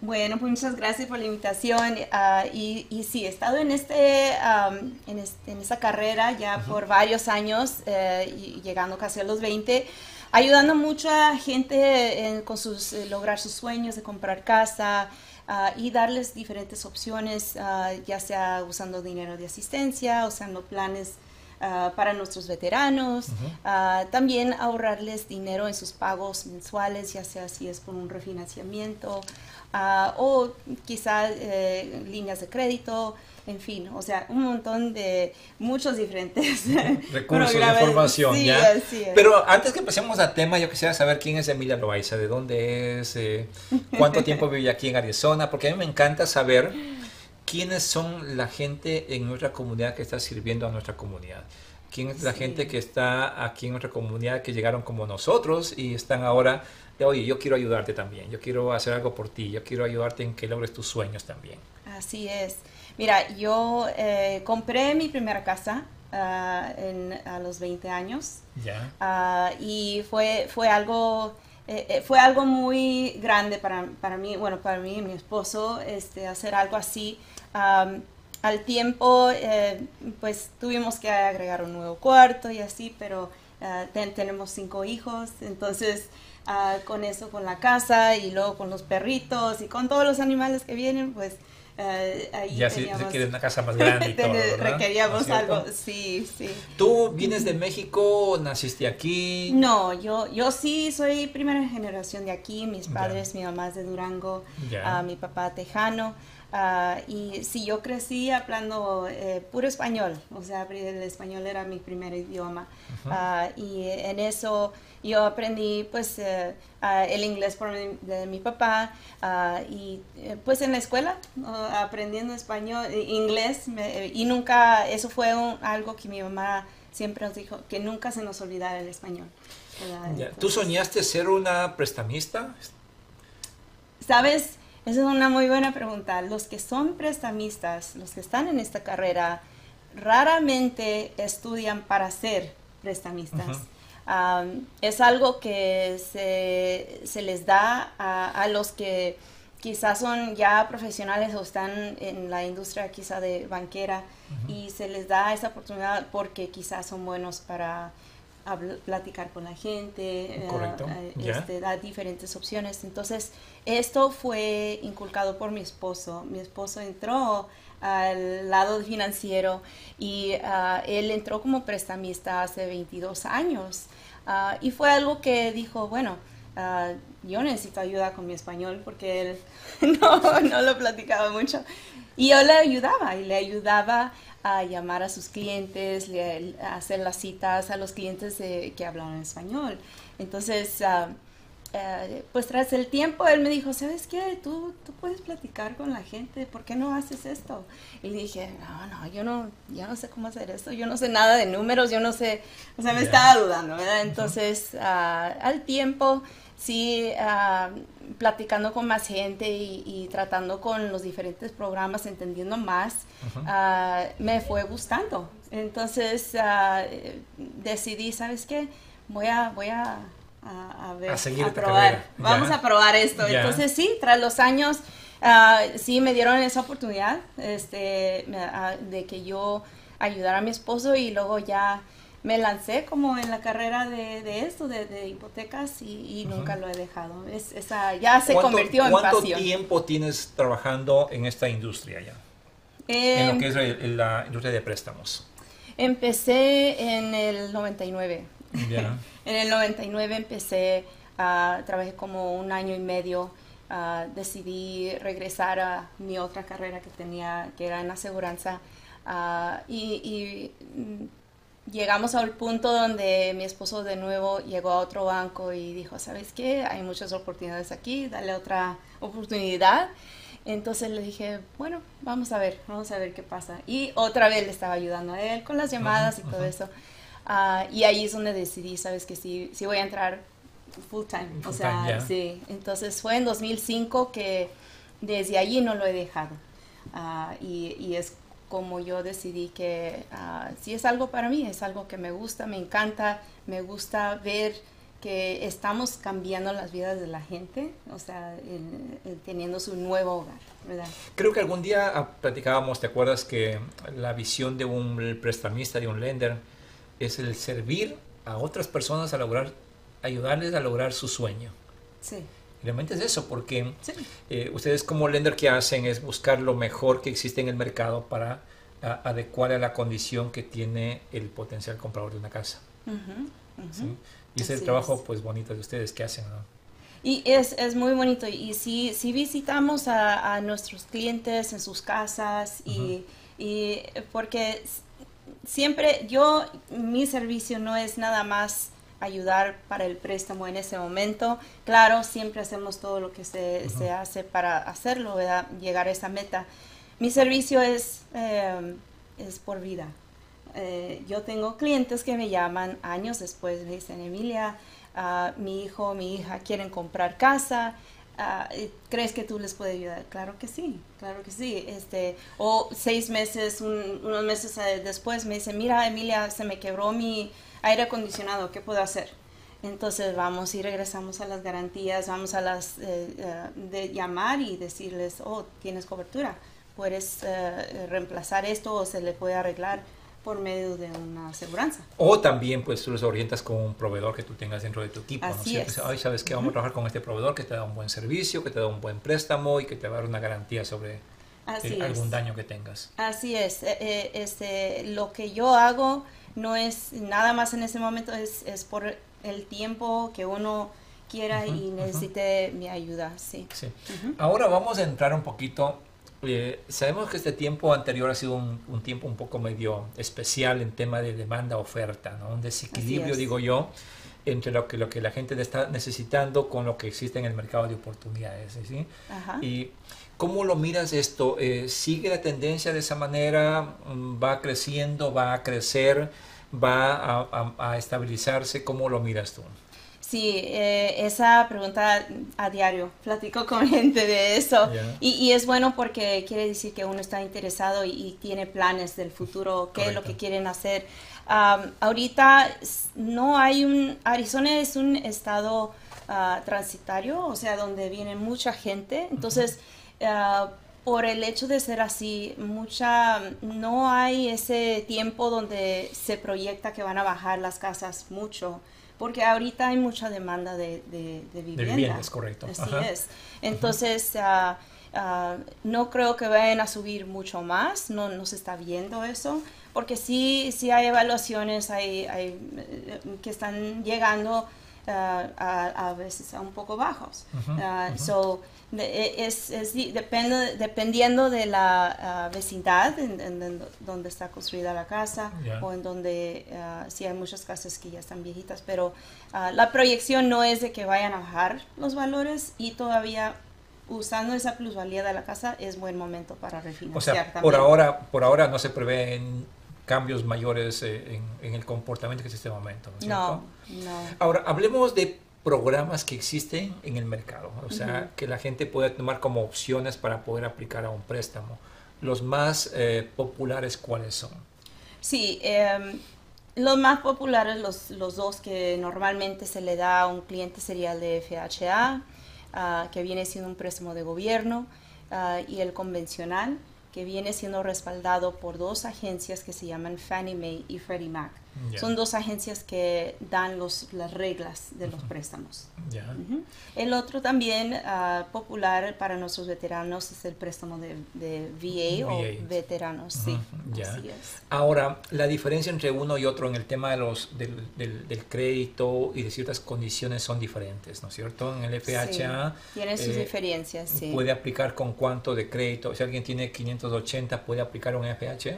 Bueno, pues muchas gracias por la invitación. ah, y, y sí, he estado en, este, am, en, este- en esta carrera ya por varios años, eh, y llegando casi a los 20, ayudando a mucha gente en- con sus, eh, lograr sus sueños de comprar casa ah, y darles diferentes opciones, ah, ya sea usando dinero de asistencia, usando planes ah, para nuestros veteranos, ah, también ahorrarles dinero en sus pagos mensuales, ya sea si es por un refinanciamiento ah, o quizá eh, líneas de crédito, en fin, o sea, un montón de muchos diferentes
Recursos, información,
Sí,
¿ya? Pero antes que empecemos al tema, yo quisiera saber quién es Emilia Loaiza, de dónde es, eh, cuánto tiempo vive aquí en Arizona, porque a mí me encanta saber quiénes son la gente en nuestra comunidad que está sirviendo a nuestra comunidad. ¿Quién es la
Sí.
gente que está aquí en nuestra comunidad que llegaron como nosotros y están ahora de, oye, yo quiero ayudarte también, yo quiero hacer algo por ti, yo quiero ayudarte en que logres tus sueños también?
Así es. Mira, yo eh, compré mi primera casa ah, en- a los 20 años.
¿Ya?
Ah, y fue, fue algo eh, eh, fue algo muy grande para, para mí, bueno, para mí y mi esposo, este, hacer algo así. Am, al tiempo, eh, pues tuvimos que agregar un nuevo cuarto y así, pero ah, ten- tenemos cinco hijos, entonces ah, con eso, con la casa y luego con los perritos y con todos los animales que vienen, pues eh, ahí
Ya se, se
teníamos-
quiere una casa más grande y todo,
requeríamos algo, sí, sí.
¿Tú vienes de México? ¿Naciste aquí?
No, yo, yo sí soy primera generación de aquí. Mis padres, mi mamá es de Durango, ah, mi papá tejano. Ah, y sí, yo crecí hablando eh, puro español, o sea, el español era mi primer idioma. Ah, y en eso yo aprendí pues eh, ah, el inglés por mi, de mi papá y eh, pues en la escuela aprendiendo español, eh, inglés me- y nunca, eso fue un- algo que mi mamá siempre nos dijo, que nunca se nos olvidara el español.
¿Tú soñaste ser una prestamista?
¿Sabes? Esa es una muy buena pregunta. Los que son prestamistas, los que están en esta carrera, raramente estudian para ser prestamistas. Am, es algo que se, se les da a, a los que quizás son ya profesionales o están en la industria quizá de banquera y se les da esa oportunidad porque quizás son buenos para platicar con la gente,
ya.
este, da diferentes opciones. Entonces, esto fue inculcado por mi esposo. Mi esposo entró al lado financiero y ah, él entró como prestamista hace 22 años. Ah, y fue algo que dijo, bueno, ah, yo necesito ayuda con mi español porque él no, no lo platicaba mucho. Y yo le ayudaba y le ayudaba a llamar a sus clientes, le- a hacer las citas a los clientes que hablaban español. Entonces, eh, pues tras el tiempo él me dijo, ¿sabes qué? Tú, tú puedes platicar con la gente, ¿por qué no haces esto? Y le dije, no, no, yo no, yo no sé cómo hacer esto, yo no sé nada de números, yo no sé, o sea, me estaba dudando, ¿verdad? Entonces, ah, al tiempo, sí, ah, platicando con más gente y, y tratando con los diferentes programas, entendiendo más, ah, me fue gustando. Entonces, ah, eh, decidí, ¿sabes qué? Voy a, voy a, a, a ver,
A seguir esta
probar. Vamos a probar esto.
Ya.
Entonces, sí, tras los años, ah, sí me dieron esa oportunidad este, de que yo ayudara a mi esposo y luego ya me lancé como en la carrera de, de esto, de, de hipotecas y, y nunca lo he dejado. Es, esa, ya se
¿Cuánto-
convirtió en
¿Cuánto
pasión.
tiempo tienes trabajando en esta industria ya?
Eh,
en lo que es el- la industria de préstamos.
Empecé en el 99.
Ya.
En el 99 empecé, a trabajé como un año y medio. ah, decidí regresar a mi otra carrera que tenía, que era en aseguranza. ah, y y, mm, llegamos al punto donde mi esposo de nuevo llegó a otro banco y dijo, ¿sabes qué? Hay muchas oportunidades aquí, dale otra oportunidad. Entonces le dije, bueno, vamos a ver, vamos a ver qué pasa. Y otra vez le estaba ayudando a él con las llamadas y todo eso. Ah, y ahí es donde decidí, sabes que sí, sí voy a entrar full time. o
Full
sea,
time, ya.
sí. Entonces fue en 2005 que desde allí no lo he dejado. Ah, y, y es como yo decidí que ah, si es algo para mí, es algo que me gusta, me encanta, me gusta ver que estamos cambiando las vidas de la gente, o sea, teniendo su nuevo hogar, ¿verdad?
Creo que algún día ah, platicábamos, ¿te acuerdas que la visión de un prestamista, de un lender, es el servir a otras personas a lograr, ayudarles a lograr su sueño?
Sí.
Realmente es eso, porque eh, ustedes como lender que hacen es buscar lo mejor que existe en el mercado para adecuar a la condición que tiene el potencial comprador de una casa. Y ese es el trabajo pues bonito de ustedes que hacen, ¿no?
Y es, es muy bonito. Y si, si visitamos a, a nuestros clientes en sus casas y, y porque siempre yo, mi servicio no es nada más ayudar para el préstamo en ese momento. Claro, siempre hacemos todo lo que se, se hace para hacerlo, llegar a esa meta. Mi servicio es, eh, es por vida. Eh, yo tengo clientes que me llaman años después, me dicen, Emilia, uh, mi hijo, mi hija quieren comprar casa, uh, ¿crees que tú les puedes ayudar? Claro que sí, claro que sí. Este, o seis meses, unos meses eh, después me dicen, mira, Emilia, se me quebró mi aire acondicionado, ¿qué puedo hacer? Entonces vamos y regresamos a las garantías, vamos a las de llamar y decirles, oh, tienes cobertura, puedes reemplazar esto o se le puede arreglar por medio de una aseguranza.
O también pues tú los orientas con un proveedor que tú tengas dentro de tu equipo,
Así
¿no? Es. Ay, sabes que vamos a trabajar con este proveedor que te da un buen servicio, que te da un buen préstamo y que te va a dar una garantía sobre eh, algún daño que tengas.
Así es, eh, eh, este, lo que yo hago no es nada más en ese momento, es, es por el tiempo que uno quiera y necesite mi ayuda, sí.
sí. Ahora vamos a entrar un poquito eh, sabemos que este tiempo anterior ha sido un, tiempo un poco medio especial en tema de demanda-oferta, ¿no? un desequilibrio, digo yo, entre lo que, lo que la gente está necesitando con lo que existe en el mercado de oportunidades. ¿sí? Y ¿Cómo lo miras esto? Eh, ¿Sigue la tendencia de esa manera? ¿Va creciendo? ¿Va a crecer? ¿Va a, a estabilizarse? ¿Cómo lo miras tú?
Sí, eh, esa pregunta a diario, platico con gente de eso. Y, es bueno porque quiere decir que uno está interesado y, tiene planes del futuro, qué es lo que quieren hacer. ahorita no hay un, Arizona es un estado ah, transitario, o sea, donde viene mucha gente, entonces... Ah, por el hecho de ser así, mucha, no hay ese tiempo donde se proyecta que van a bajar las casas mucho porque ahorita hay mucha demanda de, de, de vivienda.
De correcto.
Así es. Entonces, ah, no creo que vayan a subir mucho más, no, no se está viendo eso, porque sí, sí hay evaluaciones hay, hay eh, que están llegando ah, a, a, veces a un poco bajos. so, e, es, es, depende, dependiendo de la uh, vecindad en, donde está construida la casa o en donde uh, sí hay muchas casas que ya están viejitas, pero uh, la proyección no es de que vayan a bajar los valores y todavía usando esa plusvalía de la casa es buen momento para refinanciar.
O sea, por ahora, por ahora no se prevén cambios mayores eh, en, en, el comportamiento que es este momento.
¿no, no.
Ahora, hablemos de programas que existen en el mercado, o sea, que la gente puede tomar como opciones para poder aplicar a un préstamo. Los más eh, populares, ¿cuáles son?
Sí, em, los más populares, los, los, dos que normalmente se le da a un cliente sería el de FHA, ah, que viene siendo un préstamo de gobierno, ah, y el convencional, que viene siendo respaldado por dos agencias que se llaman Fannie Mae y Freddie Mac. Son dos agencias que dan los, las reglas de los préstamos. El otro también uh, popular para nuestros veteranos es el préstamo de, de VA, o veteranos. Sí,
Ahora, la diferencia entre uno y otro en el tema de los, del, del, crédito y de ciertas condiciones son diferentes, ¿no es cierto? En el FHA...
Tiene sus eh, diferencias, sí.
¿Puede aplicar con cuánto de crédito? Si alguien tiene 580, ¿puede aplicar un FHA?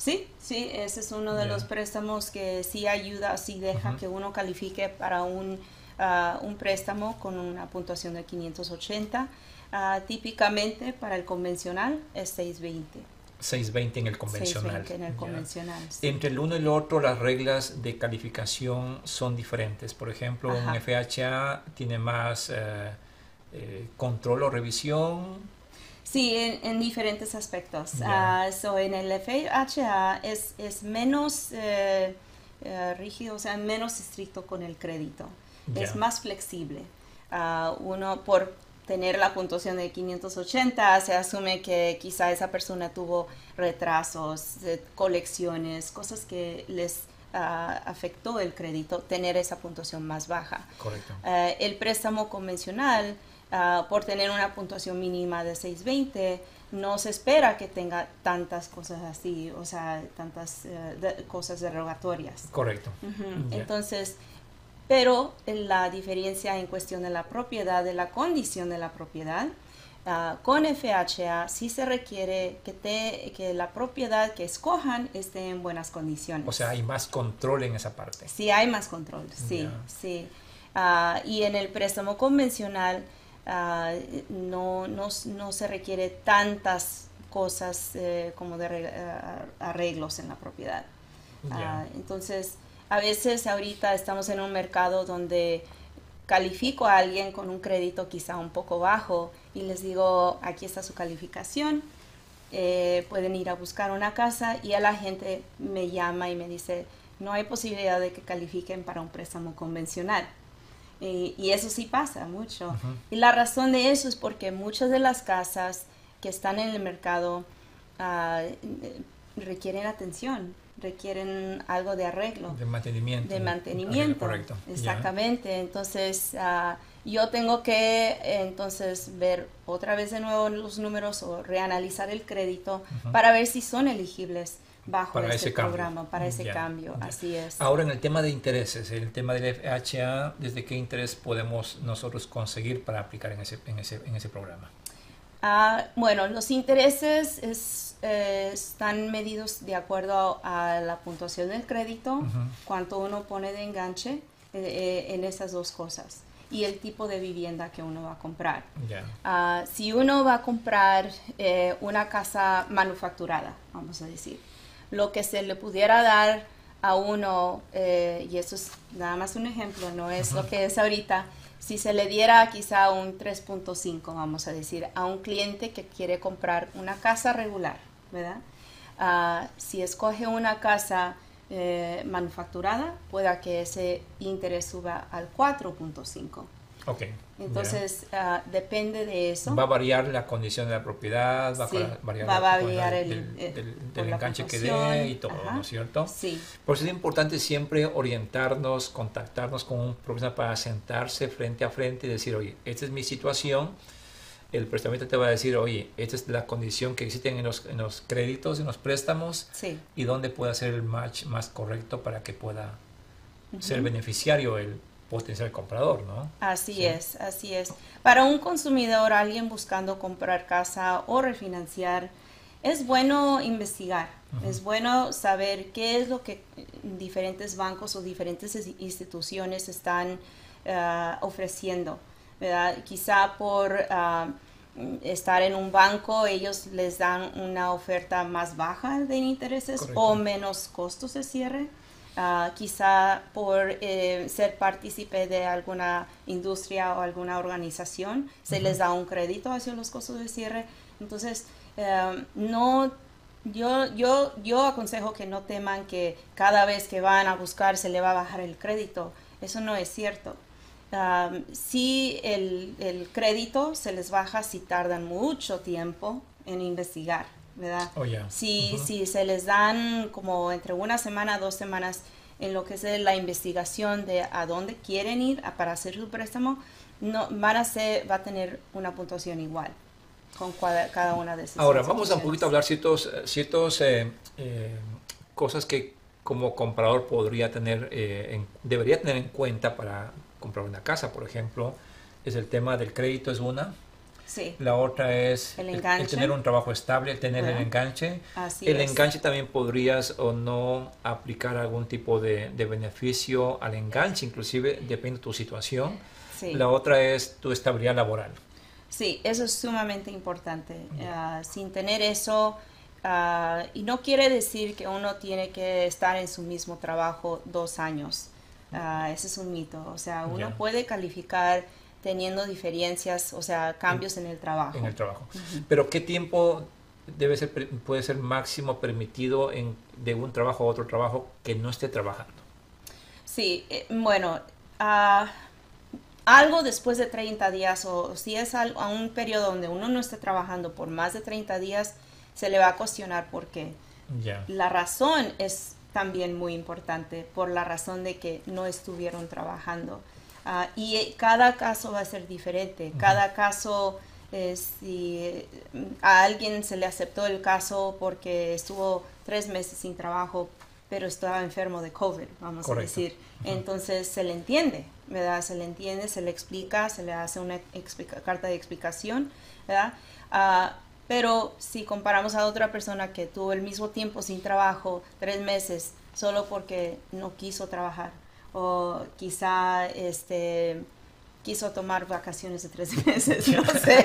Sí, sí, ese es uno de los préstamos que sí ayuda, sí deja que uno califique para un, ah, un préstamo con una puntuación de 580. Ah, típicamente para el convencional es 620.
620 en el convencional.
620 en el convencional.
Entre el uno y el otro, las reglas de calificación son diferentes. Por ejemplo, un FHA tiene más eh, eh, control o revisión
Sí, en, diferentes aspectos. Yeah. en el FHA es, es menos eh, eh, rígido, o sea, menos estricto con el crédito. Es más flexible. Ah, uno, por tener la puntuación de 580, se asume que quizá esa persona tuvo retrasos, colecciones, cosas que les ah, afectó el crédito, tener esa puntuación más baja.
Correcto.
Eh, el préstamo convencional Ah, por tener una puntuación mínima de 620, no se espera que tenga tantas cosas así, o sea, tantas eh, cosas derogatorias.
Correcto.
Entonces, pero la diferencia en cuestión de la propiedad, de la condición de la propiedad, ah, con FHA sí se requiere que, te, que la propiedad que escojan esté en buenas condiciones.
O sea, hay más control en esa parte.
Sí, hay más control, sí, sí. Ah, y en el préstamo convencional, Ah, no, no, no, se requiere tantas cosas eh, como de arreglos en la propiedad. Ah, entonces, a veces ahorita estamos en un mercado donde califico a alguien con un crédito quizá un poco bajo y les digo, aquí está su calificación, eh, pueden ir a buscar una casa y a la gente me llama y me dice, no hay posibilidad de que califiquen para un préstamo convencional. Y, eso sí pasa mucho. Y la razón de eso es porque muchas de las casas que están en el mercado ah, requieren atención, requieren algo de arreglo.
De mantenimiento.
De mantenimiento.
correcto.
Exactamente. Entonces, ah, yo tengo que entonces ver otra vez de nuevo los números o reanalizar el crédito para ver si son elegibles bajo para este ese programa, para ese cambio, así es.
Ahora en el tema de intereses, el tema del FHA, ¿desde qué interés podemos nosotros conseguir para aplicar en ese, en ese, en ese programa?
Ah, bueno, los intereses es, eh, están medidos de acuerdo a la puntuación del crédito, cuánto uno pone de enganche eh, eh, en esas dos cosas y el tipo de vivienda que uno va a comprar. Ah, si uno va a comprar una casa manufacturada, vamos a decir, lo que se le pudiera dar a uno, eh, y eso es nada más un ejemplo, no es lo que es ahorita, si se le diera quizá un 3.5, vamos a decir, a un cliente que quiere comprar una casa regular, ¿verdad? Ah, si escoge una casa eh, manufacturada, pueda que ese interés suba al 4.5.
Okay.
Entonces, ah, depende de eso.
Va a variar la condición de la propiedad, va a variar, va
a variar el,
del, enganche que dé y todo, ¿no es cierto?
Sí.
Por eso es importante siempre orientarnos, contactarnos con un profesional para sentarse frente a frente y decir, oye, esta es mi situación. El prestamista te va a decir, oye, esta es la condición que existen en los, en los créditos, en los préstamos,
sí.
y dónde puede hacer el match más correcto para que pueda ser beneficiario el potencial comprador, ¿no?
Así es, así es. Para un consumidor, alguien buscando comprar casa o refinanciar, es bueno investigar, es bueno saber qué es lo que diferentes bancos o diferentes instituciones están ah, ofreciendo, ¿verdad? Quizá por ah, estar en un banco, ellos les dan una oferta más baja de intereses o menos costos de cierre Ah, quizá por eh, ser partícipe de alguna industria o alguna organización, se les da un crédito hacia los costos de cierre. Entonces, em, no, yo, yo, yo aconsejo que no teman que cada vez que van a buscar se le va a bajar el crédito. Eso no es cierto. si el, el crédito se les baja si tardan mucho tiempo en investigar. ¿Verdad?
Oh,
si, si se les dan como entre una semana, dos semanas en lo que es la investigación de a dónde quieren ir para hacer su préstamo, no, van a ser, va a tener una puntuación igual con cada, una de esas.
Ahora, vamos a un poquito a hablar ciertos, ciertos eh, eh, cosas que como comprador podría tener, eh, debería tener en cuenta para comprar una casa, por ejemplo, es el tema del crédito, es una, la otra es
el,
tener un trabajo estable, el tener el enganche. el enganche también podrías o no aplicar algún tipo de, beneficio al enganche, inclusive depende de tu situación. La otra es tu estabilidad laboral.
Sí, eso es sumamente importante. Ah, sin tener eso, ah, y no quiere decir que uno tiene que estar en su mismo trabajo dos años. Uh, ese es un mito. O sea, uno puede calificar teniendo diferencias, o sea, cambios en, el trabajo.
En el trabajo. Pero ¿qué tiempo debe ser, puede ser máximo permitido en, de un trabajo a otro trabajo que no esté trabajando?
Sí, eh, bueno, ah, algo después de 30 días o si es a un periodo donde uno no esté trabajando por más de 30 días, se le va a cuestionar por qué. La razón es también muy importante, por la razón de que no estuvieron trabajando. Ah, y cada caso va a ser diferente. Cada caso, eh, si a alguien se le aceptó el caso porque estuvo tres meses sin trabajo, pero estaba enfermo de COVID, vamos a decir. Entonces se le entiende, ¿verdad? Se le entiende, se le explica, se le hace una carta de explicación, ¿verdad? Ah, pero si comparamos a otra persona que tuvo el mismo tiempo sin trabajo, tres meses, solo porque no quiso trabajar, o quizá este quiso tomar vacaciones de tres meses, no sé.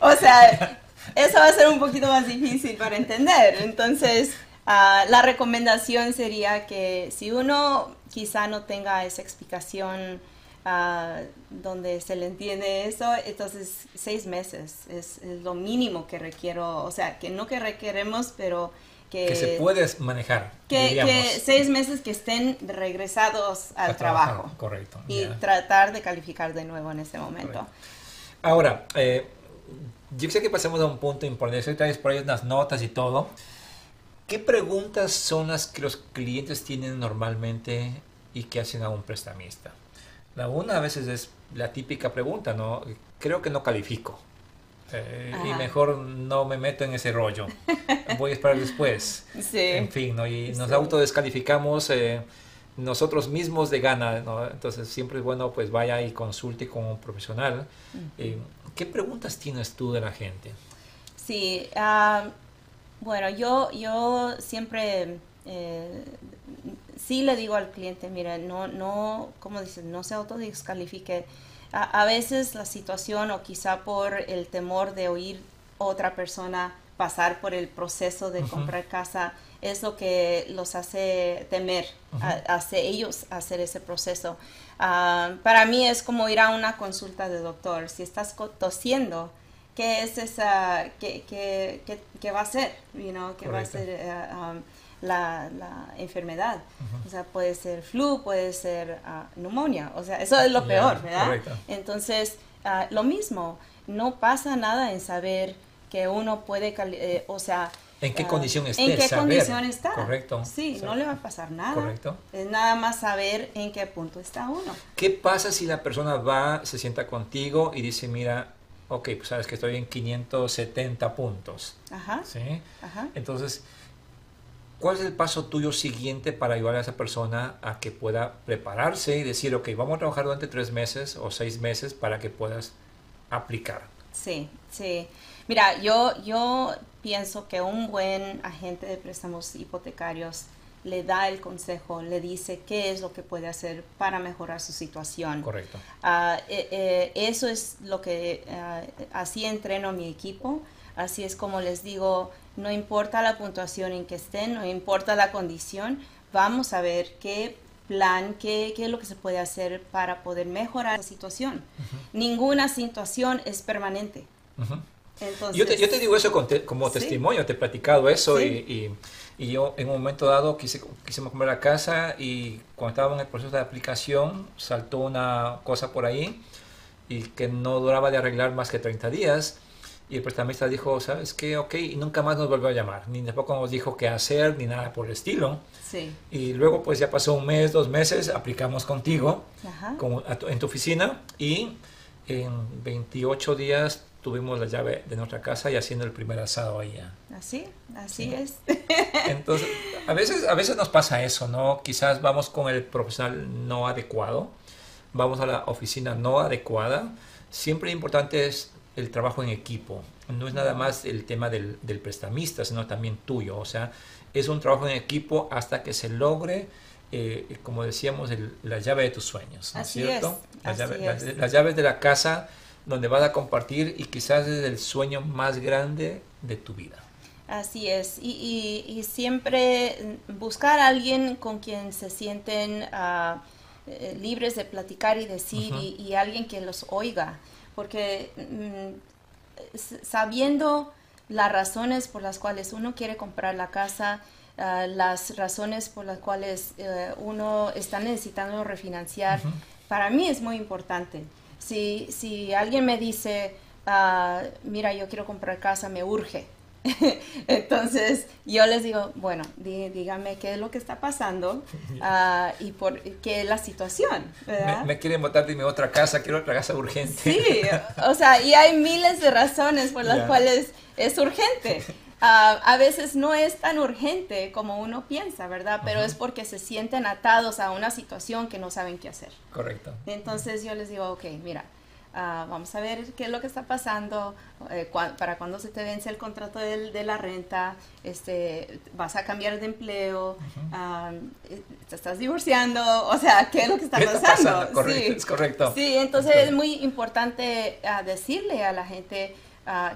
o sea, eso va a ser un poquito más difícil para entender. Entonces, ah, la recomendación sería que si uno quizá no tenga esa explicación ah, donde se le entiende eso, entonces seis meses es, lo mínimo que requiero, o sea, que no que requeremos, pero
que, se puede manejar.
Que, seis meses que estén regresados al trabajo.
Correcto.
Y tratar de calificar de nuevo en ese momento.
Ahora, eh, yo sé que pasemos a un punto importante. Traes por ahí unas notas y todo. ¿Qué preguntas son las que los clientes tienen normalmente y que hacen a un prestamista? La una a veces es la típica pregunta, ¿no? Creo que no califico. Eh, y mejor no me meto en ese rollo. Voy a esperar después.
Sí.
En fin, ¿no? Y nos autodescalificamos eh, nosotros mismos de gana, ¿no? Entonces siempre es bueno, pues vaya y consulte con un profesional. Eh, ¿Qué preguntas tienes tú de la gente?
Sí, ah, bueno, yo, yo siempre sí le digo al cliente, mira, no, no, como dices, no se autodescalifique a, veces la situación o quizá por el temor de oír otra persona pasar por el proceso de comprar casa es lo que los hace temer, hace ellos hacer ese proceso. Ah, para mí es como ir a una consulta de doctor. Si estás tosiendo, ¿qué es esa, qué, qué, qué, va a ser? You know, ¿Qué va a ser? Eh, um, la, la enfermedad. O sea, puede ser flu, puede ser uh, neumonía. O sea, eso es lo peor, ¿verdad? Entonces, uh, lo mismo, no pasa nada en saber que uno puede, eh, o sea...
¿En qué uh, condición está?
¿En qué condición está?
Correcto.
Sí, no le va a pasar nada.
Correcto.
Es nada más saber en qué punto está uno.
¿Qué pasa si la persona va, se sienta contigo y dice, mira, ok, pues sabes que estoy en 570 puntos.
Ajá.
¿Sí? Ajá. Entonces, ¿Cuál es el paso tuyo siguiente para ayudar a esa persona a que pueda prepararse y decir, ok, vamos a trabajar durante tres meses o seis meses para que puedas aplicar?
Sí, sí. Mira, yo, yo pienso que un buen agente de préstamos hipotecarios le da el consejo, le dice qué es lo que puede hacer para mejorar su situación.
Correcto.
Ah, eh, eh, eso es lo que ah, así entreno a mi equipo, así es como les digo, no importa la puntuación en que estén, no importa la condición, vamos a ver qué plan, qué, qué es lo que se puede hacer para poder mejorar la situación. Ninguna situación es permanente.
yo, te, yo, te, digo eso como testimonio, te he platicado eso y, y, yo en un momento dado quise, quisimos comprar la casa y cuando estábamos en el proceso de aplicación saltó una cosa por ahí y que no duraba de arreglar más que 30 días y el prestamista dijo, ¿sabes qué? Ok, y nunca más nos volvió a llamar, ni tampoco nos dijo qué hacer, ni nada por el estilo.
Sí.
Y luego pues ya pasó un mes, dos meses, aplicamos contigo en tu oficina y en 28 días tuvimos la llave de nuestra casa y haciendo el primer asado allá.
Así, así es.
Entonces, a veces, a veces nos pasa eso, ¿no? Quizás vamos con el profesional no adecuado, vamos a la oficina no adecuada. Siempre importante es el trabajo en equipo. No es nada más el tema del, prestamista, sino también tuyo. O sea, es un trabajo en equipo hasta que se logre, eh, como decíamos, la llave de tus sueños. ¿no
Así
cierto?
Es,
las, llaves de la casa donde vas a compartir y quizás es el sueño más grande de tu vida.
Así es, y, siempre buscar a alguien con quien se sienten... Uh, eh, libres de platicar y decir y, alguien que los oiga, porque mm, sabiendo las razones por las cuales uno quiere comprar la casa, ah, las razones por las cuales eh, uno está necesitando refinanciar, para mí es muy importante. Si, si alguien me dice, ah, mira, yo quiero comprar casa, me urge, Entonces yo les digo, bueno, dígame qué es lo que está pasando uh, y por qué es la situación.
Me, me, quieren votar, dime otra casa, quiero otra casa urgente.
Sí, o sea, y hay miles de razones por las cuales es urgente. Uh, a veces no es tan urgente como uno piensa, ¿verdad? Pero es porque se sienten atados a una situación que no saben qué hacer.
Correcto.
Entonces yo les digo, ok, mira, Ah, vamos a ver qué es lo que está pasando, eh, para cuando se te vence el contrato de, la renta, este, vas a cambiar de empleo, eh, te estás divorciando, o sea, qué es lo que está pasando.
sí. Es correcto.
Sí, entonces es muy importante ah, decirle a la gente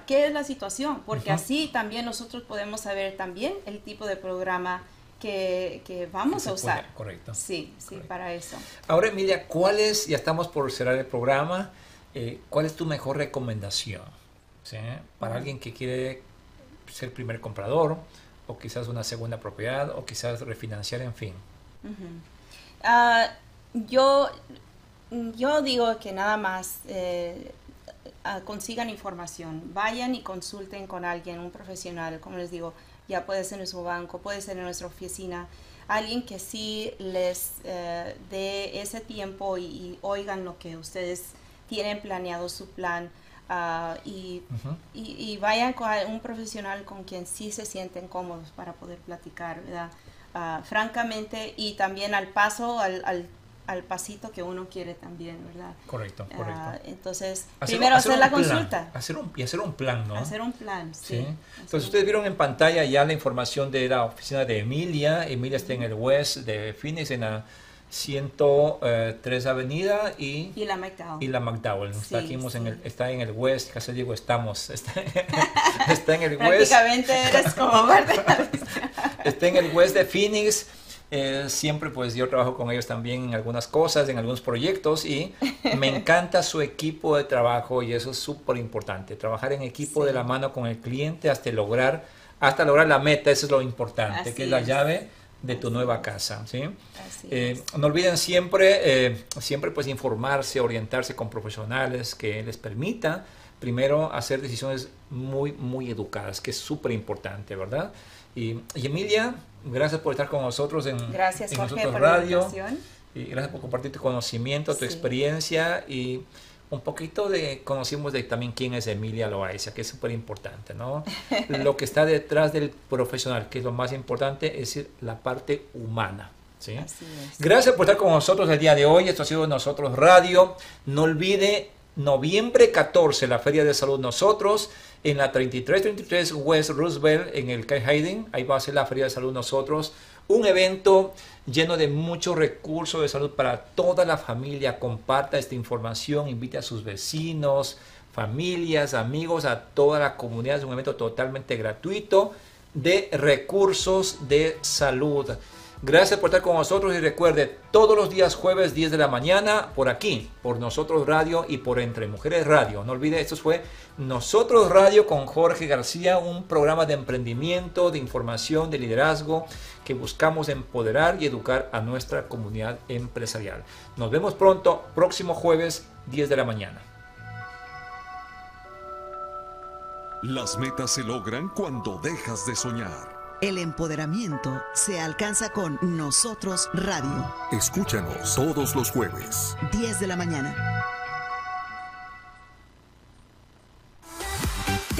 qué es la situación, porque así también nosotros podemos saber también el tipo de programa que, que, vamos a usar.
correcto.
Sí, sí, para eso.
Ahora, Emilia, ¿cuál es, ya estamos por cerrar el programa, eh, ¿cuál es tu mejor recomendación para alguien que quiere ser primer comprador o quizás una segunda propiedad o quizás refinanciar, en fin?
Ah, yo, yo digo que nada más eh, ah, consigan información, vayan y consulten con alguien, un profesional, como les digo, ya puede ser en su banco, puede ser en nuestra oficina, alguien que sí les eh, dé ese tiempo y, oigan lo que ustedes tienen planeado su plan ah, y, y, vayan con un profesional con quien sí se sienten cómodos para poder platicar, ¿verdad? Ah, francamente, y también al paso, al, al, al, pasito que uno quiere también, ¿verdad?
Correcto, ah, correcto.
entonces, primero hacer, la consulta.
Hacer un, y hacer un plan, ¿no?
Hacer un plan, sí.
Entonces, ustedes vieron en pantalla ya la información de la oficina de Emilia. Emilia está en el West de Phoenix, en la 103 Avenida y,
y la McDowell.
Y la McDowell. está, aquí en el, está en el West, casi digo estamos. Está, en el West.
Prácticamente eres como
Está en el West de Phoenix. Eh, siempre pues yo trabajo con ellos también en algunas cosas, en algunos proyectos y me encanta su equipo de trabajo y eso es súper importante. Trabajar en equipo de la mano con el cliente hasta lograr, hasta lograr la meta, eso es lo importante, que es la llave de tu nueva casa. ¿sí? Eh, no olviden siempre, eh, siempre pues informarse, orientarse con profesionales que les permita primero hacer decisiones muy, muy educadas, que es súper importante, ¿verdad? Y, Emilia, gracias por estar con nosotros en,
gracias,
en
nosotros
radio. Y gracias por compartir tu conocimiento, tu experiencia y un poquito de, conocimos de también quién es Emilia Loaiza, que es súper importante, ¿no? lo que está detrás del profesional, que es lo más importante, es la parte humana. ¿sí? Gracias por estar con nosotros el día de hoy. Esto ha sido Nosotros Radio. No olvide, noviembre 14, la Feria de Salud Nosotros, en la 3333 West Roosevelt, en el Kai Hayden. Ahí va a ser la Feria de Salud Nosotros. Un evento lleno de muchos recursos de salud para toda la familia. Comparta esta información, invite a sus vecinos, familias, amigos, a toda la comunidad. Es un evento totalmente gratuito de recursos de salud. Gracias por estar con nosotros y recuerde, todos los días jueves 10 de la mañana, por aquí, por Nosotros Radio y por Entre Mujeres Radio. No olvide, esto fue Nosotros Radio con Jorge García, un programa de emprendimiento, de información, de liderazgo que buscamos empoderar y educar a nuestra comunidad empresarial. Nos vemos pronto, próximo jueves 10 de la mañana.
Las metas se logran cuando dejas de soñar.
El empoderamiento se alcanza con Nosotros Radio.
Escúchanos todos los jueves.
10 de la mañana.